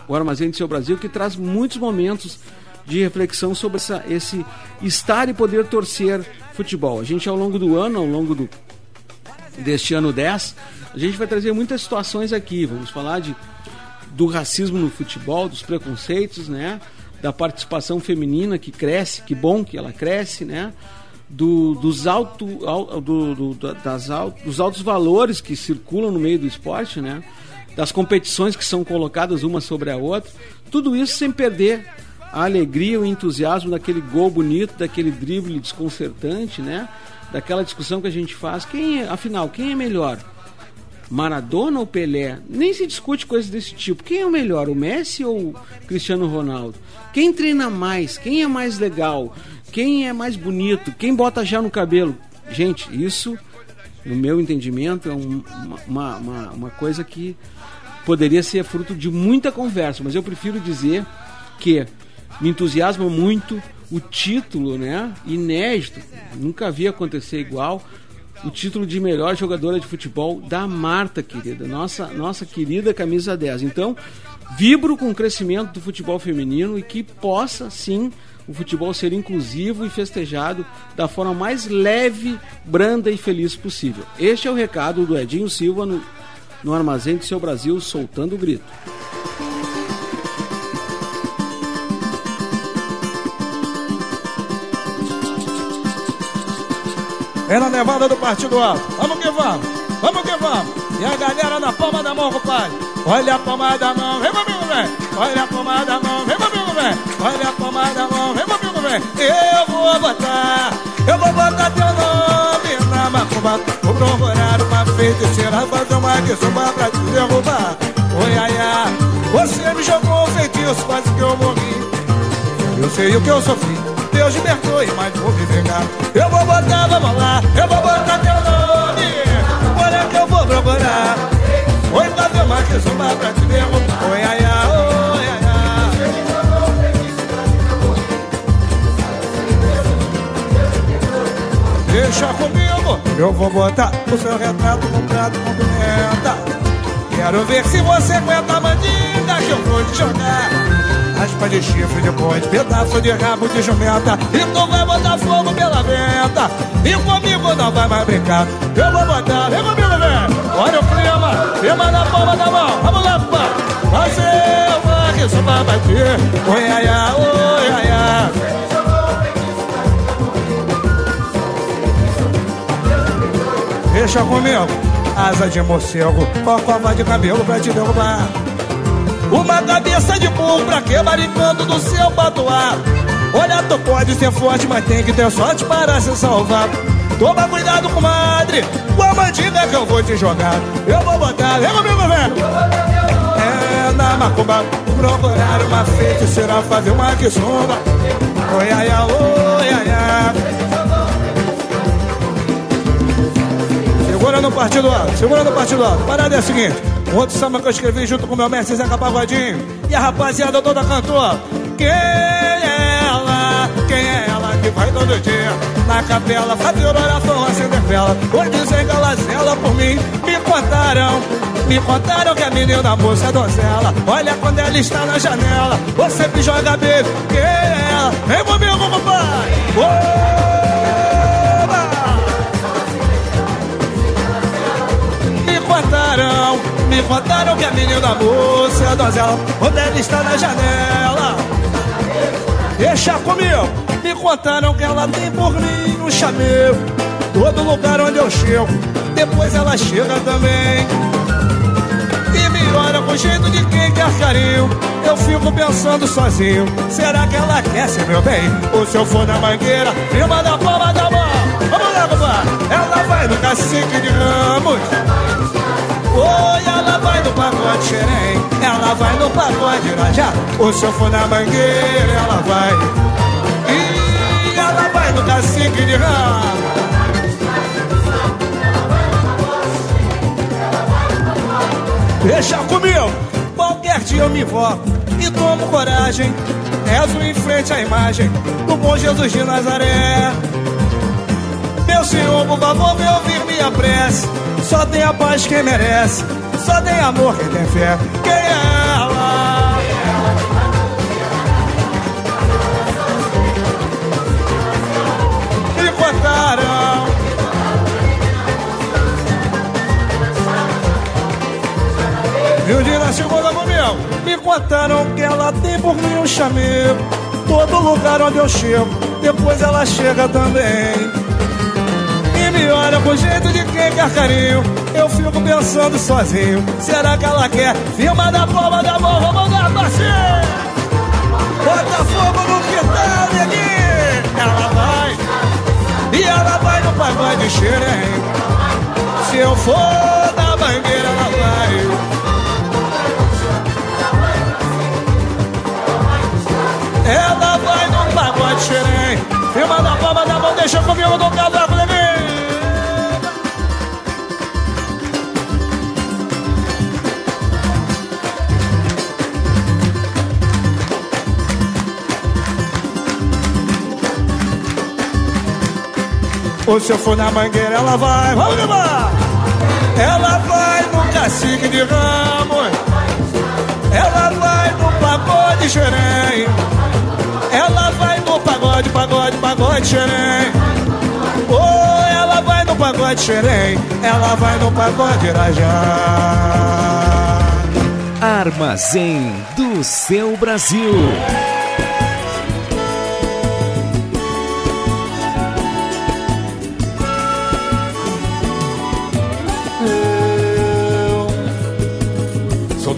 o Armazém de Seu Brasil, que traz muitos momentos de reflexão sobre essa, esse estar e poder torcer futebol. A gente, ao longo do ano, ao longo do, deste ano 10, a gente vai trazer muitas situações aqui. Vamos falar de, do racismo no futebol, dos preconceitos, né? Da participação feminina que cresce, que bom que ela cresce, né? Do, dos, alto, do, do, das alto, dos altos valores que circulam no meio do esporte, né? Das competições que são colocadas uma sobre a outra. Tudo isso sem perder a alegria, o entusiasmo daquele gol bonito, daquele drible desconcertante, né? daquela discussão que a gente faz, quem é, afinal, quem é melhor? Maradona ou Pelé? Nem se discute coisas desse tipo. Quem é o melhor, o Messi ou o Cristiano Ronaldo? Quem treina mais? Quem é mais legal? Quem é mais bonito? Quem bota já no cabelo? Gente, isso, no meu entendimento, é um, uma, uma, uma coisa que poderia ser fruto de muita conversa, mas eu prefiro dizer que me entusiasma muito o título, né? Inédito, nunca vi acontecer igual. O título de melhor jogadora de futebol da Marta, querida, nossa, nossa querida camisa 10. Então, vibro com o crescimento do futebol feminino e que possa sim o futebol ser inclusivo e festejado da forma mais leve, branda e feliz possível. Este é o recado do Edinho Silva no, no Armazém do Seu Brasil, soltando o grito. É na levada do Partido Alto. Vamos que vamos, vamos que vamos. E a galera na palma da mão, compadre. Olha a palma da mão, vem comigo, vem. Olha a palma da mão, vem comigo, vem. Olha a palma da mão, vem comigo, vem. Eu vou botar, eu vou botar teu nome na macumba. Vou procurar uma feiticeira, fazer uma guizumba pra te derrubar. Oi, ai, ai, você me jogou um feitiço, quase que eu morri. Eu sei o que eu sofri. Deus me perdoe, mas vou me vingar. Eu vou botar, vamos lá, eu vou botar teu nome. Olha que eu vou procurar. Oi, fazer uma quizumba pra te derrubar. Oi, ai, ai, oi, ai, ai. Deixa comigo, eu vou botar o seu retrato no prato com pimenta. Quero ver se você aguenta a mandinga que eu vou te jogar aspa de chifre depois. Pedaço de rabo de jumenta E tu vai botar fogo pela venta. E comigo não vai mais brincar. Eu vou botar, vem comigo, vem Olha o clima, clima na palma da mão. Vamos lá, pá. Fazer uma que isso vai bater Oi, ai, ai, oi, ai Deixa comigo. Asa de morcego Cocova de cabelo pra te derrubar uma cabeça de burro pra que maricando do seu patuar Olha, tu pode ser forte, mas tem que ter sorte para se salvar. Toma cuidado, comadre, com a mandinga que eu vou te jogar. Eu vou botar, vem comigo, velho. É na macumba, procurar uma feiticeira Fazer uma quizumba Oi, ai, ai, oi, ai, ai. Segura no partido alto, segura no partido alto. Parada é a seguinte Outro samba que eu escrevi junto com meu mestre Zeca Pagodinho E a rapaziada toda cantou Quem é ela? Quem é ela que vai todo dia na capela fazer oração, acender vela. Hoje dizem que ela zela por mim, me contaram. Me contaram que a menina moça é donzela. Olha quando ela está na janela, você me joga beijo, que é ela. Vem comigo, compadre. Oba! Me contaram que a menina moça é donzela. Quando ela está na janela, deixa comigo. Me contaram que ela tem por mim um chamego. Todo lugar onde eu chego, depois ela chega também. E me olha com jeito de quem quer carinho. Eu fico pensando sozinho. Será que ela quer ser meu bem? Ou se eu for na mangueira, firma da palma da mão. Vamos lá, compadre. Ela vai no cacique de ramos. Oi, ela vai no pagode xerém. Ela vai no pagode irajá. Eu for na mangueira, ela vai. E ela vai no cacique de ramos. Deixa comigo, qualquer dia eu me voto e tomo coragem. Rezo em frente à imagem do bom Jesus de Nazaré. Meu Senhor, por favor, vem ouvir minha prece. Só tem a paz quem merece, só tem amor quem tem fé. Quem é ela? Me contaram. E um dia na segunda comigo Me contaram que ela tem por mim um chamego Todo lugar onde eu chego Depois ela chega também olha com jeito de quem quer carinho Eu fico pensando sozinho. Será que ela quer? Firma da palma da mão Vamos lá, parceiro? Bota fogo no quintal, neguinho. Ela vai E ela vai no pagode xerém. Se eu for da mangueira, ela vai. Ela vai no pagode xerém. Firma da palma da mão, deixa comigo do cavaco, Levi Ou se eu for na mangueira, ela vai, vamos levar! Ela vai no cacique de ramos. Ela vai no pagode xerém. Ela vai no pagode, pagode, pagode xerém. Oh, ela vai no pagode xerém. Ela vai no pagode irajá Armazém do seu Brasil.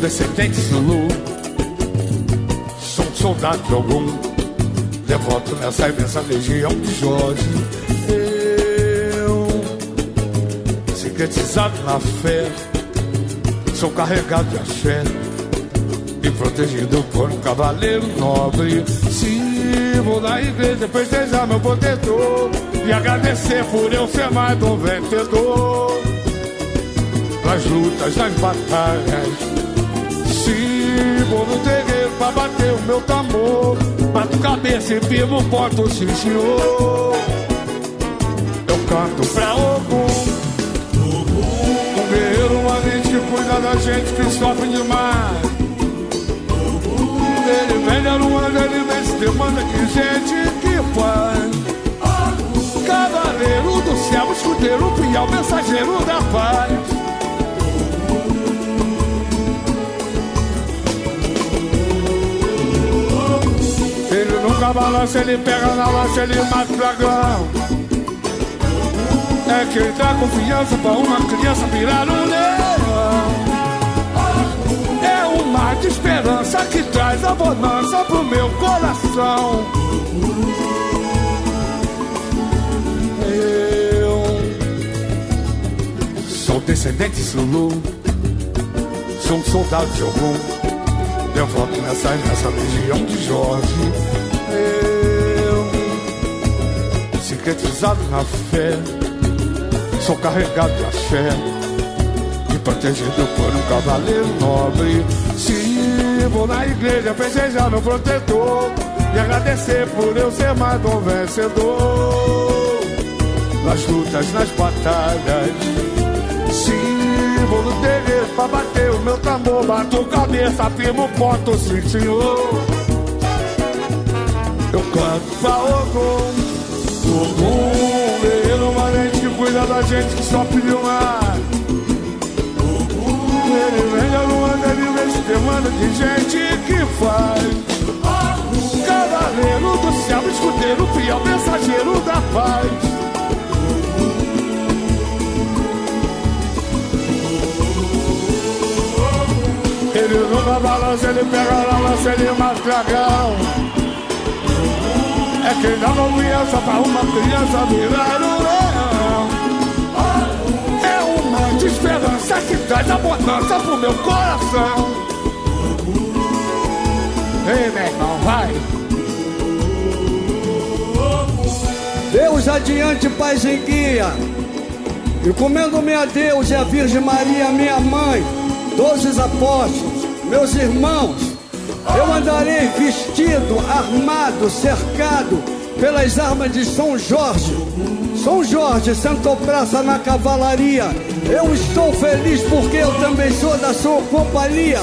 Sou descendente Zulu, sou um soldado de algum, devoto nessa imensa legião de Jorge. Eu, sintetizado na fé, sou carregado de axé e protegido por um cavaleiro nobre. Se vou na igreja festejar meu protetor e agradecer por eu ser mais um vencedor nas lutas, nas batalhas. Pra bater o meu tambor, bato cabeça e vivo porto senhor. Eu canto pra Ogum, um guerreiro valente que cuida da gente que sofre demais. Ele vem a lua, ele vem se demanda que gente que faz. Cavaleiro do céu, escudeiro fiel, mensageiro da paz. Nunca balança, ele pega na lança, ele mata o dragão. É que ele dá confiança pra uma criança virar um leão. É um mar de esperança que traz a bonança pro meu coração. Eu sou descendente Zulu, sou um soldado de algum. Eu volto nessa nessa legião de Jorge. Sintetizado na fé, sou carregado de axé e protegido por um cavaleiro nobre. Se vou na igreja festejar meu protetor. E agradecer por eu ser mais um vencedor. Nas lutas, nas batalhas. Símbolo dele pra bater o meu tambor Bato cabeça, firmo ponto, sim senhor. Eu canto pra Ogum Ogum, guerreiro valente cuida da gente que só pediu mais ele vem da lua, ele vem se demanda de gente que faz. Cavaleiro do céu, escudeiro, fiel mensageiro da paz. Ele nunca balança, ele pega na lança, ele mata dragão. É quem dá confiança pra uma criança virar um leão. É uma de esperança que traz a bonança pro meu coração. Ei, meu irmão, vai. Deus adiante, paz em guia. Encomendo-me a Deus e a Virgem Maria, minha mãe, doze apóstolos, meus irmãos. Eu andarei vestido, armado, cercado pelas armas de São Jorge. São Jorge sentou praça na cavalaria. Eu estou feliz porque eu também sou da sua companhia.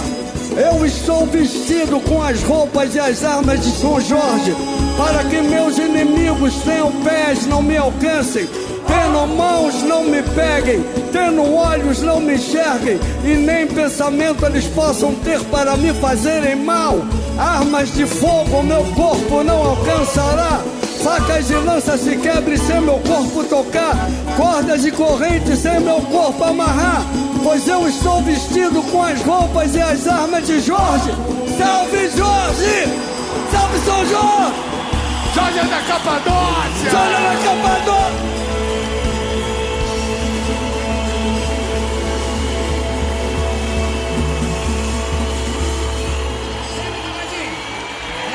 Eu estou vestido com as roupas e as armas de São Jorge, para que meus inimigos tenham pés, não me alcancem, tendo mãos, não me peguem, tendo olhos, não me enxerguem, e nem pensamento eles possam ter para me fazerem mal. Armas de fogo meu corpo não alcançará. Facas e lanças se quebrem sem meu corpo tocar, cordas e correntes sem meu corpo amarrar. Pois eu estou vestido com as roupas e as armas de Jorge. Salve Jorge! Salve São Jorge! Jorge da Capadócia! Jorge da Capadócia!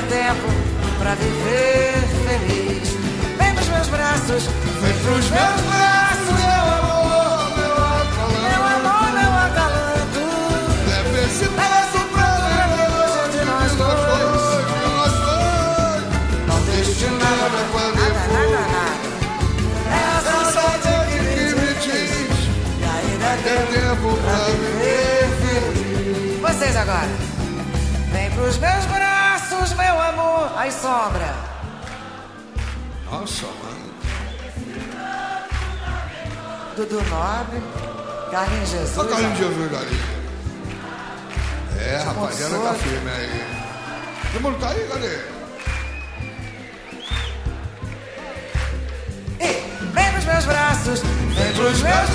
É tempo pra viver feliz. Vem pros meus braços, Vem pros meus braços, meu amor, meu acalanto. meu amor, meu acalanto. Leve esse pranto pra hoje de nós dois. de nós dois. Não deixe nada pra nada, nada, nada. É a saudade que me diz que ainda É tempo pra viver feliz. Vocês agora. Vem pros meus braços, meu amor. Aí sombra. Nossa, mano. Dudu Nobre. Carlinhos Jesus. O Carlinhos Jesus ali. É, rapaziada, tá firme aí. Todo mundo tá aí, cadê? Vem pros meus braços. Vem pros meus braços,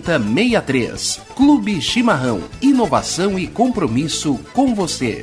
7063. Clube Chimarrão. Inovação e compromisso com você.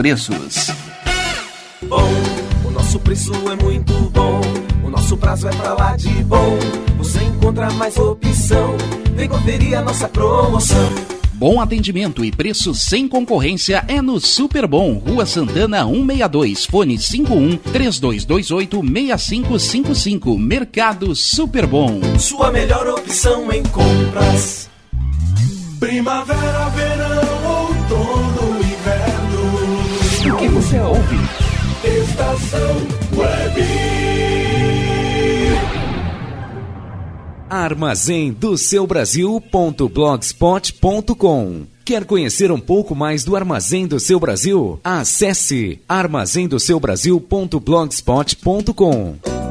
Bom, o nosso preço é muito bom. O nosso prazo é pra lá de bom. Você encontra mais opção. Vem conferir a nossa promoção. Bom atendimento e preço sem concorrência é no Super Bom, Rua Santana 162, fone 51 3228 6555, Mercado Super Bom. Sua melhor opção em compras. Primavera, você ouve? Estação Web. Armazém do seu Brasil.blogspot.com Quer conhecer um pouco mais do Armazém do Seu Brasil? Acesse armazendoseubrasil.blogspot.com Não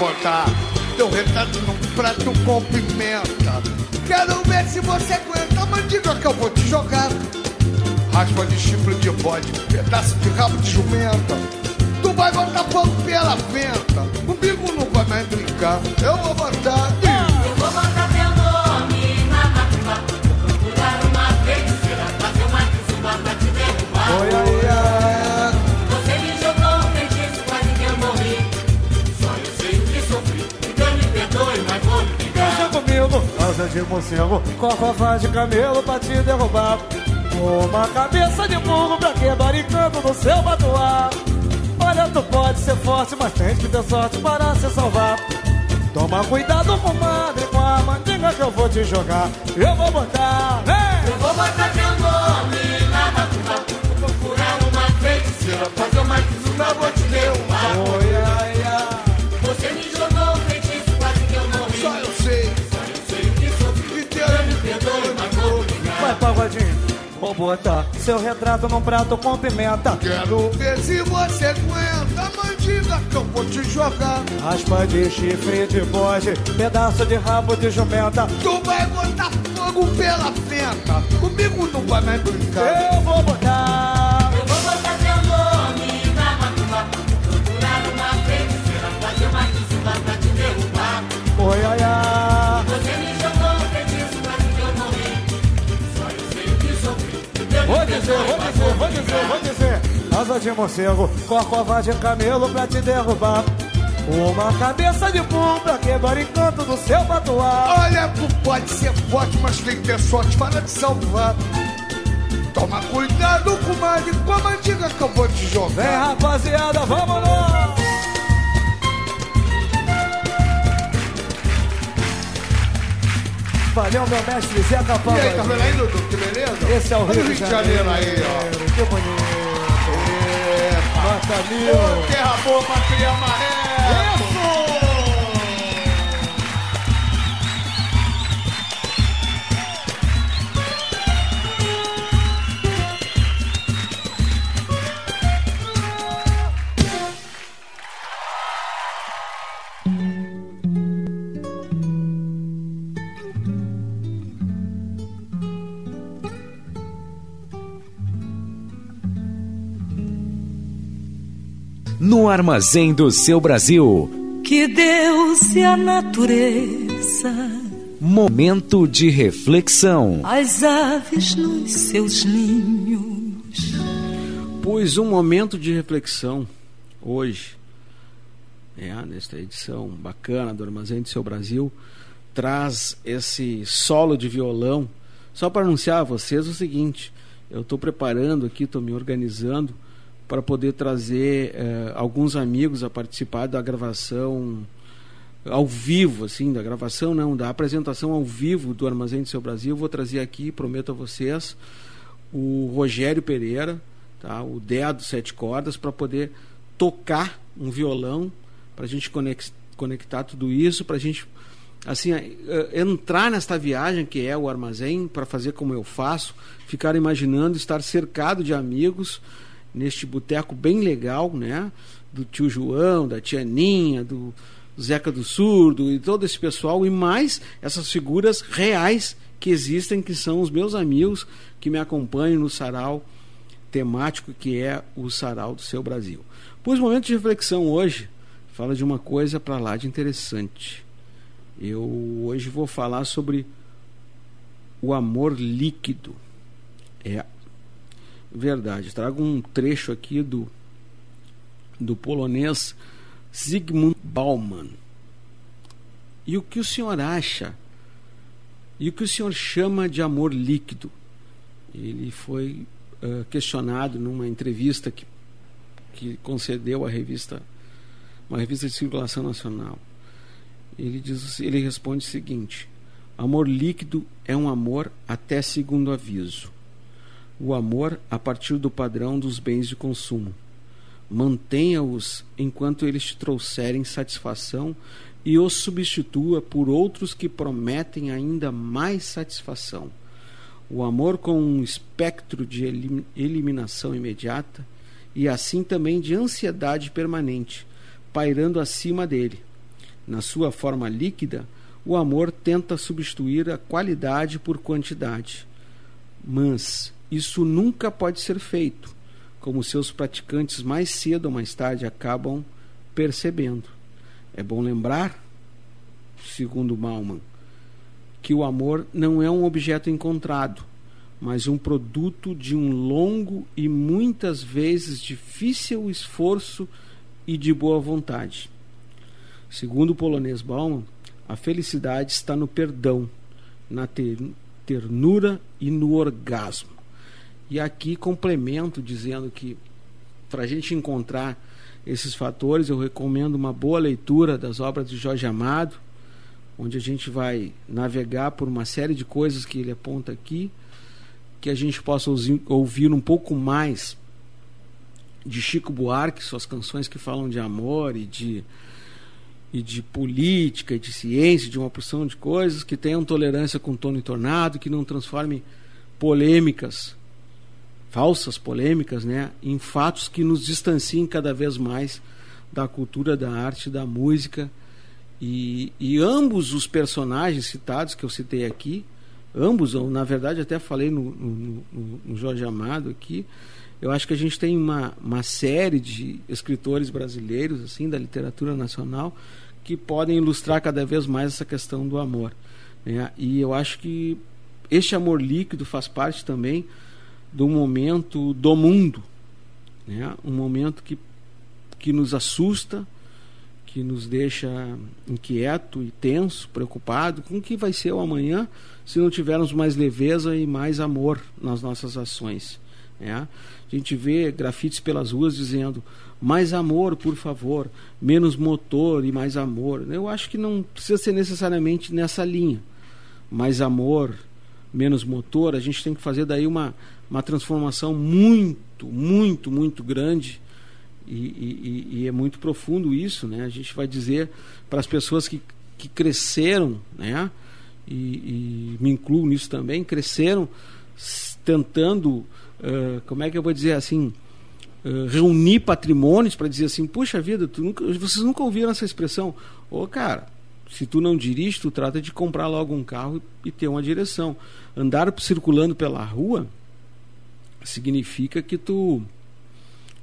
Botar teu retrato num prato com pimenta. Quero ver se você aguenta a mandiga que eu vou te jogar. Raspa de chifre de bode, pedaço camelo pra te derrubar. Uma cabeça de burro pra quebrar encanto no seu batuá. Olha, tu pode ser forte, mas tem que ter sorte para se salvar. Toma cuidado, comadre, com a mandinga que eu vou te jogar. Eu vou botar, vem! Eu vou botar teu nome na macumba. Vou procurar uma feiticeira, fazer uma kizumba, vou te derrubar. Vou botar seu retrato num prato com pimenta. Quero ver se você aguenta mandiga que eu vou te jogar. Raspa de chifre de bode, pedaço de rabo de jumenta. Tu vai botar fogo pela venta. Comigo não vai mais brincar. Eu vou botar. Dizer, vou dizer, vou dizer, vou dizer. Asa de morcego, corcová de camelo pra te derrubar. Uma cabeça de burro pra quebrar encanto do seu patuá. Olha, tu pode ser forte, mas tem que ter sorte para te salvar. Toma cuidado, comadre, com a mandiga que eu vou te Vem, jogar. rapaziada, vamos lá! Valeu, meu mestre Zé E Capão. aí, tá vendo aí, Dudu? Que beleza? Esse é o Rio, Rio de Janeiro aí, ó. Que bonito. Nota mil. Terra boa pra criar maré. No Armazém do seu Brasil. Que Deus e a natureza Momento de reflexão. As aves nos seus ninhos. Pois um momento de reflexão hoje, é, nesta edição bacana do Armazém do Seu Brasil, traz esse solo de violão. Só para anunciar a vocês o seguinte: eu estou preparando aqui, estou me organizando para poder trazer eh, alguns amigos a participar da gravação ao vivo, assim, da gravação não, da apresentação ao vivo do Armazém do Seu Brasil. Vou trazer aqui, prometo a vocês, o Rogério Pereira, tá? o Dea dos Sete Cordas, para poder tocar um violão, para a gente conectar tudo isso, para a gente assim eh, entrar nesta viagem que é o armazém para fazer como eu faço, ficar imaginando estar cercado de amigos neste boteco bem legal, né? Do tio João, da tia Ninha, do Zeca do Surdo e todo esse pessoal e mais essas figuras reais que existem que são os meus amigos que me acompanham no sarau temático que é o sarau do seu Brasil. Pois momento de reflexão hoje fala de uma coisa para lá de interessante. Eu hoje vou falar sobre o amor líquido. É verdade. Trago um trecho aqui do do polonês Zygmunt Bauman. E o que o senhor acha? E o que o senhor chama de amor líquido? Ele foi uh, questionado numa entrevista que, que concedeu à revista, uma revista de circulação nacional. Ele, diz, ele responde o seguinte: Amor líquido é um amor até segundo aviso. O amor a partir do padrão dos bens de consumo. Mantenha-os enquanto eles te trouxerem satisfação e os substitua por outros que prometem ainda mais satisfação. O amor com um espectro de elim eliminação imediata e assim também de ansiedade permanente, pairando acima dele. Na sua forma líquida, o amor tenta substituir a qualidade por quantidade. Mas isso nunca pode ser feito, como seus praticantes mais cedo ou mais tarde acabam percebendo. É bom lembrar, segundo Bauman, que o amor não é um objeto encontrado, mas um produto de um longo e muitas vezes difícil esforço e de boa vontade. Segundo o polonês Bauman, a felicidade está no perdão, na ternura e no orgasmo. E aqui complemento dizendo que para a gente encontrar esses fatores, eu recomendo uma boa leitura das obras de Jorge Amado, onde a gente vai navegar por uma série de coisas que ele aponta aqui, que a gente possa ouvir um pouco mais de Chico Buarque, suas canções que falam de amor e de e de política, e de ciência, de uma porção de coisas que tenham tolerância com Tony Tornado, que não transforme polêmicas falsas polêmicas, né, em fatos que nos distanciem cada vez mais da cultura, da arte, da música. E, e ambos os personagens citados que eu citei aqui, ambos, eu, na verdade até falei no, no, no, Jorge Amado aqui, eu acho que a gente tem uma, uma série de escritores brasileiros, assim, da literatura nacional, que podem ilustrar cada vez mais essa questão do amor. Né? E eu acho que este amor líquido faz parte também do momento do mundo, né? um momento que, que nos assusta, que nos deixa inquieto e tenso, preocupado com o que vai ser o amanhã se não tivermos mais leveza e mais amor nas nossas ações. Né? A gente vê grafites pelas ruas dizendo mais amor, por favor, menos motor e mais amor. Eu acho que não precisa ser necessariamente nessa linha. Mais amor, menos motor, a gente tem que fazer daí uma, uma transformação muito, muito, muito grande e, e, e, é muito profundo isso, né? A gente vai dizer para as pessoas que, que cresceram, né? E, e, me incluo nisso também, cresceram tentando, uh, como é que eu vou dizer assim, uh, reunir patrimônios para dizer assim, puxa vida, tu nunca, vocês nunca ouviram essa expressão? Ô, cara, se tu não dirige, tu trata de comprar logo um carro e ter uma direção. Andar circulando pela rua significa que tu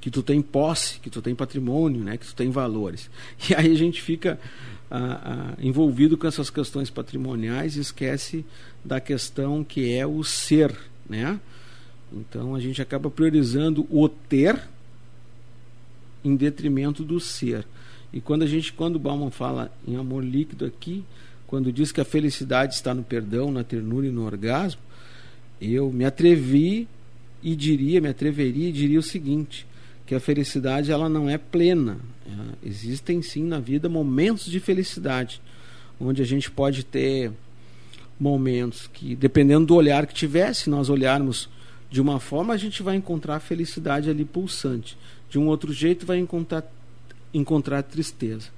que tu tem posse, que tu tem patrimônio, né? Que tu tem valores. [LAUGHS] E aí a gente fica ah, ah, envolvido com essas questões patrimoniais e esquece da questão que é o ser, né? Então a gente acaba priorizando o ter em detrimento do ser. E quando a gente, quando o Bauman fala em amor líquido aqui, quando diz que a felicidade está no perdão, na ternura e no orgasmo, eu me atrevi e diria, me atreveria e diria o seguinte, que a felicidade ela não é plena. É, existem sim na vida momentos de felicidade, onde a gente pode ter momentos que, dependendo do olhar que tiver, se nós olharmos de uma forma, a gente vai encontrar a felicidade ali pulsante. De um outro jeito, vai encontrar, encontrar tristeza.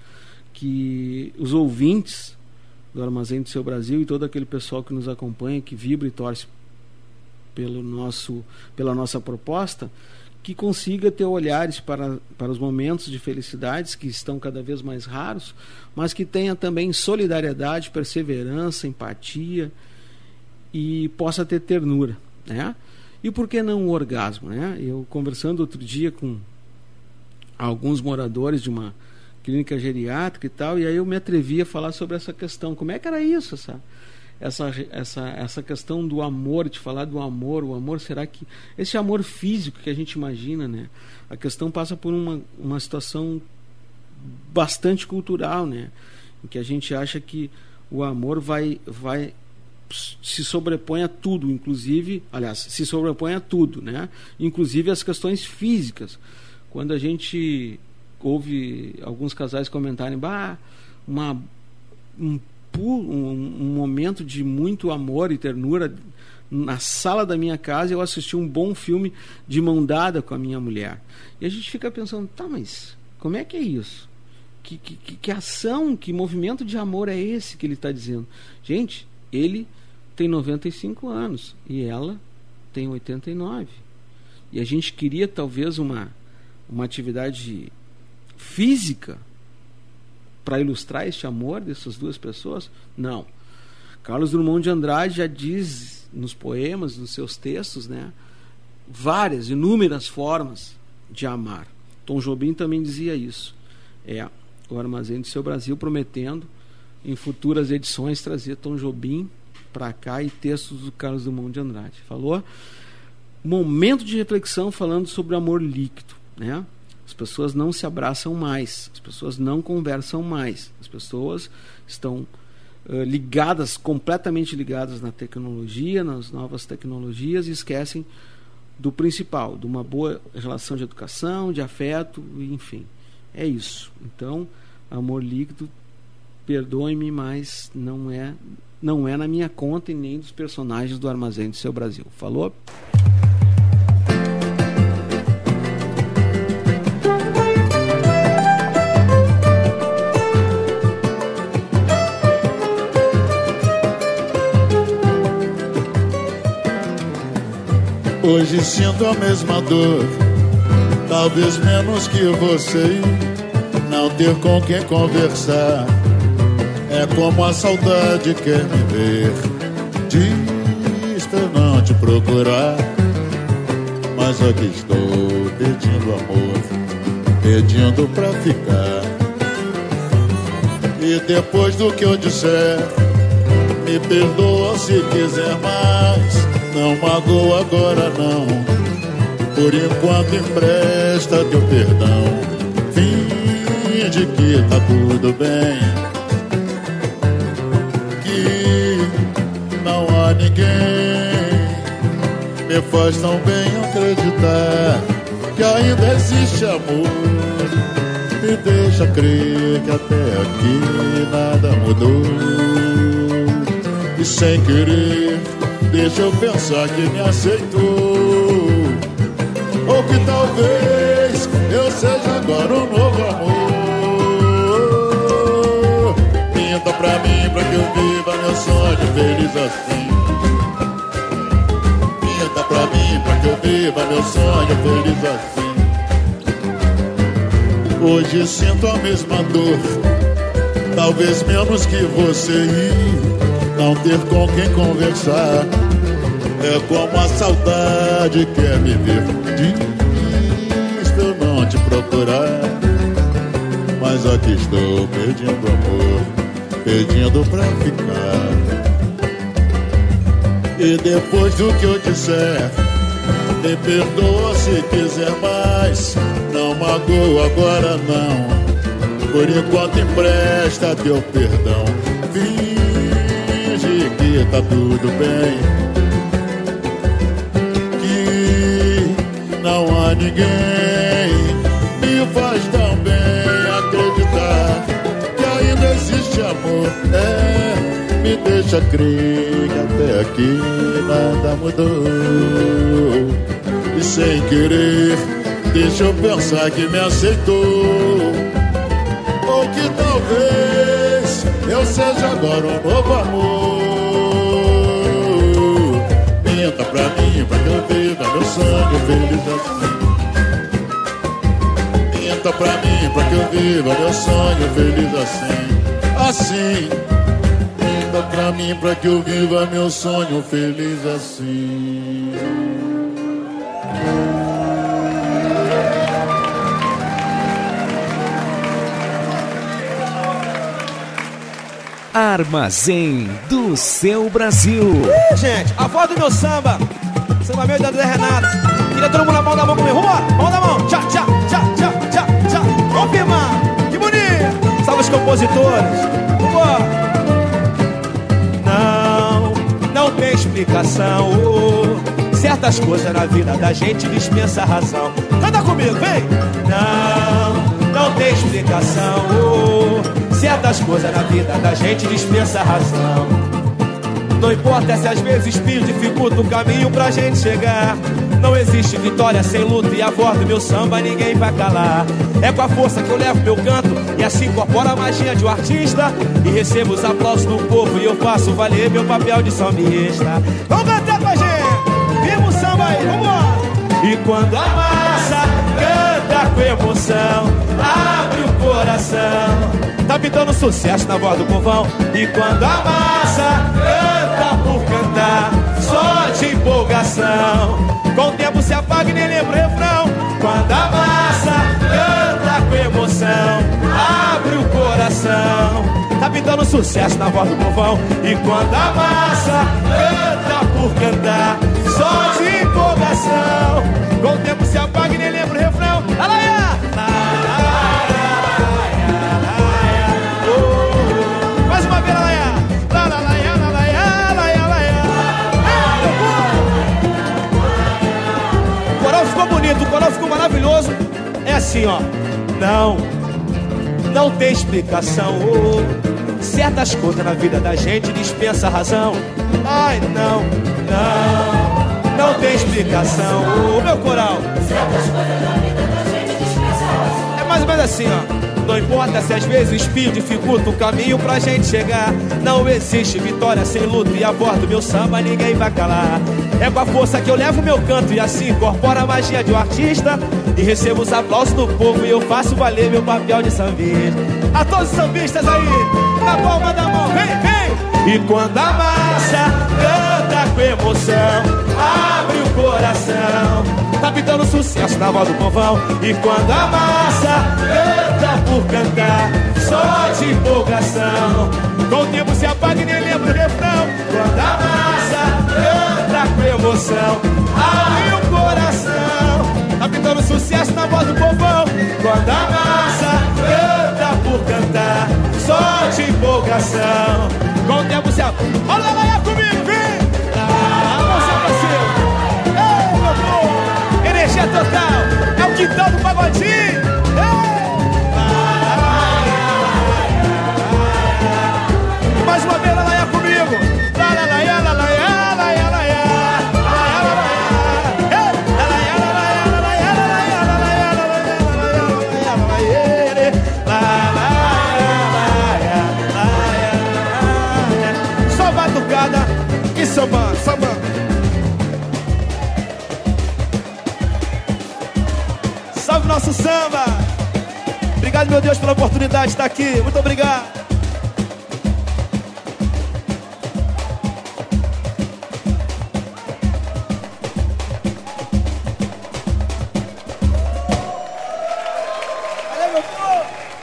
Que os ouvintes do Armazém do Seu Brasil e todo aquele pessoal que nos acompanha, que vibra e torce pelo nosso, pela nossa proposta, que consiga ter olhares para, para os momentos de felicidades que estão cada vez mais raros, mas que tenha também solidariedade, perseverança, empatia e possa ter ternura, né? E por que não o orgasmo, né? Eu conversando outro dia com alguns moradores de uma clínica geriátrica e tal, e aí eu me atrevi a falar sobre essa questão. Como é que era isso, essa essa essa essa questão do amor, de falar do amor, o amor será que esse amor físico que a gente imagina, né? A questão passa por uma uma situação bastante cultural, né? Em que a gente acha que o amor vai vai se sobrepõe a tudo, inclusive, aliás, se sobrepõe a tudo, né? Inclusive as questões físicas. Quando a gente ouve alguns casais comentarem, bah, uma, um, um, um momento de muito amor e ternura na sala da minha casa eu assisti um bom filme de mão dada com a minha mulher. E a gente fica pensando, tá, mas como é que é isso? Que, que, que ação, que movimento de amor é esse que ele está dizendo? Gente, ele tem 95 anos e ela tem 89. E a gente queria talvez uma, uma atividade física para ilustrar este amor dessas duas pessoas? Não. Carlos Drummond de Andrade já diz nos poemas, nos seus textos, né, várias, inúmeras formas de amar. Tom Jobim também dizia isso. É o Armazém do Seu Brasil prometendo em futuras edições trazer Tom Jobim para cá e textos do Carlos Drummond de Andrade. Falou momento de reflexão falando sobre amor líquido, né? As pessoas não se abraçam mais, as pessoas não conversam mais, as pessoas estão uh, ligadas, completamente ligadas na tecnologia, nas novas tecnologias e esquecem do principal, de uma boa relação de educação, de afeto, enfim. É isso. Então, amor líquido, perdoe-me, mas não é não é na minha conta e nem dos personagens do Armazém do Seu Brasil. Falou? Hoje sinto a mesma dor, talvez menos que você. Não ter com quem conversar é como a saudade quer me ver. Diz pra não te procurar, mas aqui estou pedindo amor, pedindo pra ficar. E depois do que eu disser, me perdoa se quiser mais. Não magoa agora não. Por enquanto empresta teu perdão. Finge que tá tudo bem. Que não há ninguém. Me faz tão bem acreditar Que ainda existe amor. Me deixa crer que até aqui nada mudou. E sem querer Deixa eu pensar que me aceitou. Ou que talvez eu seja agora um novo amor. Pinta pra mim pra que eu viva meu sonho feliz assim. Pinta pra mim pra que eu viva meu sonho feliz assim. Hoje sinto a mesma dor Talvez menos que você ir não ter com quem conversar. É como a saudade quer me ver. Diz eu te procurar. Mas aqui estou pedindo amor, pedindo pra ficar. E depois do que eu disser, me perdoa se quiser mais. Não magoa agora não. Por enquanto empresta teu perdão. Finge que tá tudo bem. Que não há ninguém. Me faz tão bem acreditar que ainda existe amor. É, me deixa crer que até aqui nada mudou. E sem querer, deixa eu pensar que me aceitou. Ou que talvez eu seja agora um novo amor. Minta pra mim, eu viva meu sonho feliz assim. Minta pra mim, pra que eu viva meu sonho feliz assim. Assim. Minta pra mim, pra que eu viva meu sonho feliz assim. Armazém do seu Brasil. Gente, a voz do meu samba. Samba meu da Zé Renato. Queria todo mundo na mão da mão comigo. Vambora, mão da mão. Tchá, tchá, tchá, tchá, tchá. Vamos firmar. Que bonito. Salve os compositores. Vambora. Não, não tem explicação. Certas coisas na vida da gente dispensa razão. Canta comigo, vem. Não, não tem explicação. Certas coisas na vida da gente dispensa a razão. Não importa se às vezes espinho dificulta o caminho pra gente chegar. Não existe vitória sem luta e a voz do meu samba ninguém vai calar. É com a força que eu levo meu canto e assim incorpora a magia de um artista. E recebo os aplausos do povo e eu faço valer meu papel de sambista. Vamos cantar com a gente! Viva o samba aí, vambora! E quando a massa canta com emoção, abre o coração. Tá pintando sucesso na voz do povão. E quando a massa canta por cantar, só de empolgação. Com o tempo se apaga e nem lembra o refrão. Quando a massa canta com emoção, abre o coração. Tá pintando sucesso na voz do povão. E quando a massa canta por cantar, só de empolgação. Com o tempo se apaga e nem lembra o refrão. Alaia! Ficou bonito, o coral ficou maravilhoso. É assim, ó. Não, não tem explicação. oh. certas coisas na vida da gente dispensa a razão. Ai, não, não, não tem explicação. oh, meu coral. Certas coisas na vida da gente dispensa a razão. É mais ou menos assim, ó. Não importa se às vezes o espinho dificulta o caminho pra gente chegar. Não existe vitória sem luta e a voz do meu samba ninguém vai calar. É com a força que eu levo meu canto e assim incorpora a magia de um artista. E recebo os aplausos do povo e eu faço valer meu papel de sambista. A todos os sambistas aí, na palma da mão, vem, vem! E quando a massa canta com emoção, abre o coração. Tá pintando sucesso na voz do povão. E quando a massa canta por cantar, só de empolgação. Com o tempo se apaga e nem lembra emoção, abre o coração. Tá pintando sucesso na voz do povão. Quando a massa canta por cantar, só de empolgação. Com o tempo apaga. Olha lá comigo, vem! Ah, você parceiro! Ei, meu povo! Energia total! É o quintal do pagodinho! Ei! Samba, samba. Salve nosso samba! Obrigado, meu Deus, pela oportunidade de estar aqui. Muito obrigado.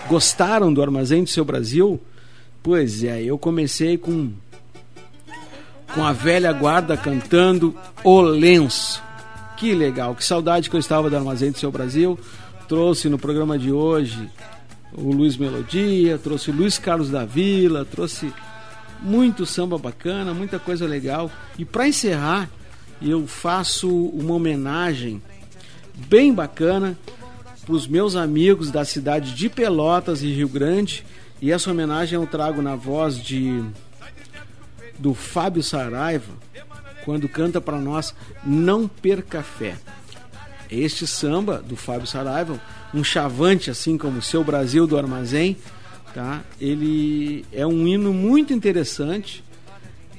gostaram do Armazém do Seu Brasil? Pois é, eu comecei com com a velha guarda cantando O Lenço. Que legal, que saudade que eu estava do Armazém do Seu Brasil. Trouxe no programa de hoje o Luiz Melodia, trouxe Luiz Carlos da Vila, trouxe muito samba bacana, muita coisa legal. E para encerrar, eu faço uma homenagem bem bacana para os meus amigos da cidade de Pelotas e Rio Grande. E essa homenagem eu trago na voz de do Fábio Saraiva, quando canta para nós Não Perca Fé. Este samba do Fábio Saraiva, um chavante assim como o Seu Brasil do Armazém, tá? Ele é um hino muito interessante,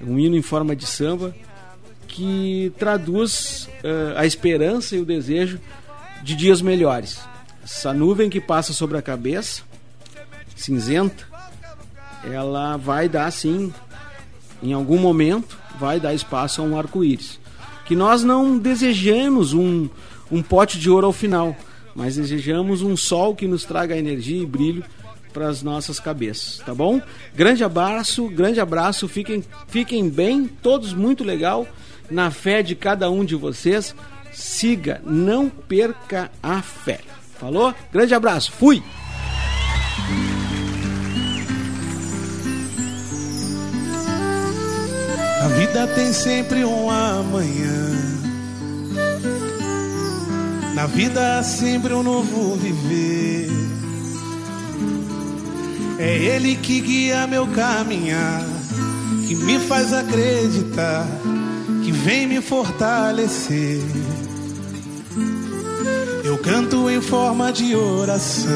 um hino em forma de samba que traduz uh, a esperança e o desejo de dias melhores. Essa nuvem que passa sobre a cabeça, cinzenta, ela vai dar sim em algum momento, vai dar espaço a um arco-íris. Que nós não desejamos um, um pote de ouro ao final, mas desejamos um sol que nos traga energia e brilho para as nossas cabeças, tá bom? Grande abraço, grande abraço, fiquem, fiquem bem, todos muito legal, na fé de cada um de vocês. Siga, não perca a fé. Falou? Grande abraço, fui! A vida tem sempre um amanhã. Na vida há sempre um novo viver. É Ele que guia meu caminhar, que me faz acreditar, que vem me fortalecer. Eu canto em forma de oração.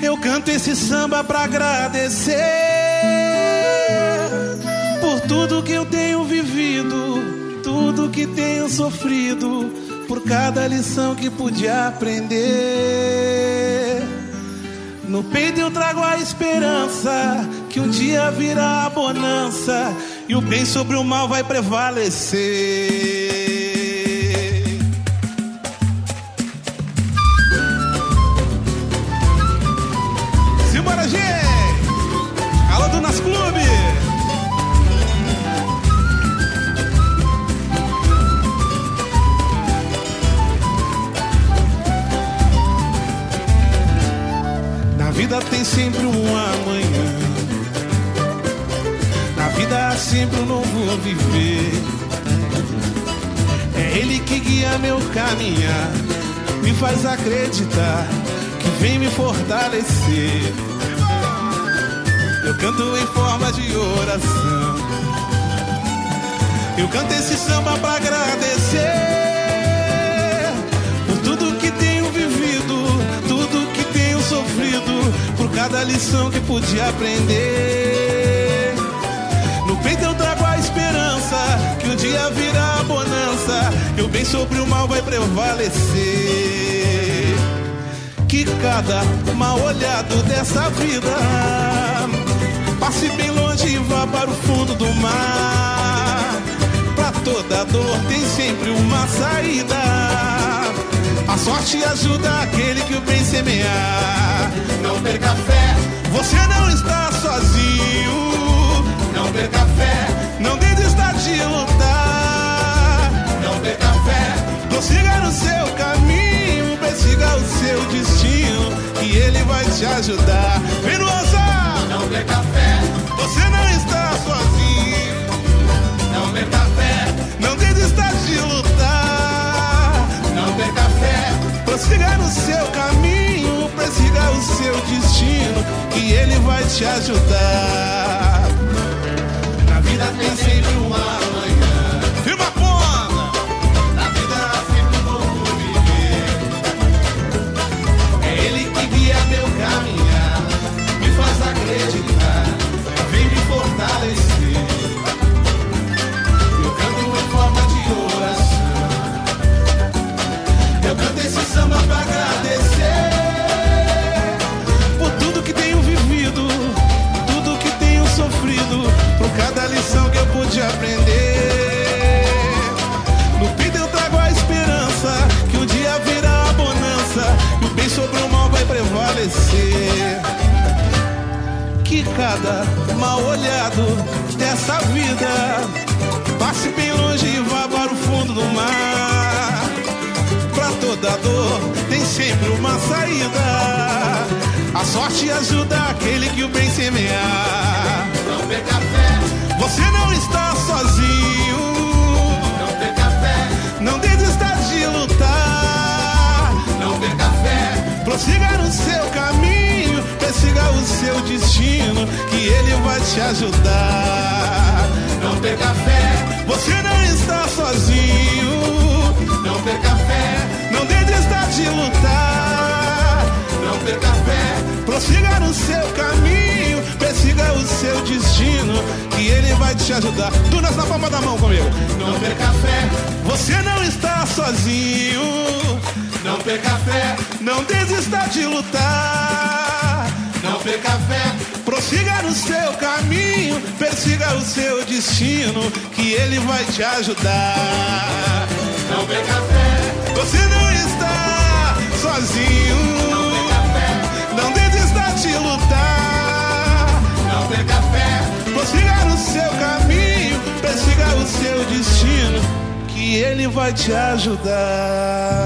Eu canto esse samba pra agradecer por tudo que eu tenho vivido, tudo que tenho sofrido, por cada lição que pude aprender. No peito eu trago a esperança que um dia virá a bonança e o bem sobre o mal vai prevalecer. Vida tem sempre um amanhã. Na vida há sempre um novo viver. É Ele que guia meu caminhar, me faz acreditar que vem me fortalecer. Eu canto em forma de oração. Eu canto esse samba pra agradecer cada lição que pude aprender. No peito eu trago a esperança que um dia virá a bonança, e o bem sobre o mal vai prevalecer. Que cada mal olhado dessa vida passe bem longe e vá para o fundo do mar. Pra toda dor tem sempre uma saída. A sorte ajuda aquele que o bem semear. Não perca fé, você não está sozinho. Não perca fé, não desista de lutar. Não perca fé, prossiga no seu caminho, persiga o seu destino, que ele vai te ajudar. Vem no! Não perca fé, você não está sozinho. Prossiga no seu caminho, persiga o seu destino, que ele vai te ajudar. Na vida tem sempre um amanhã. Firma a ponta! Na vida sempre novo viver. É ele que guia meu caminhar, me faz acreditar, vem me fortalecer. Cada mal olhado dessa vida. Passe bem longe e vá para o fundo do mar. Pra toda dor tem sempre uma saída. A sorte ajuda aquele que o bem semear. Não perca fé, Você não está sozinho. não perca fé, Não desista de lutar. não perca fé, Prossiga no seu caminho, persiga o seu destino, que ele vai te ajudar. não perca fé, Você não está sozinho. não perca fé, Não desista de lutar. não perca fé, Prossiga no seu caminho, persiga o seu destino, que ele vai te ajudar. Tu nas na palma da mão comigo. não perca fé, Você não está sozinho. não perca fé, Não desista de lutar. Não perca a fé, Prossiga no seu caminho, persiga o seu destino, que ele vai te ajudar. não perca a fé, Você não está sozinho. Não desista de lutar. não perca a fé, Prossiga no seu caminho, persiga o seu destino, que ele vai te ajudar.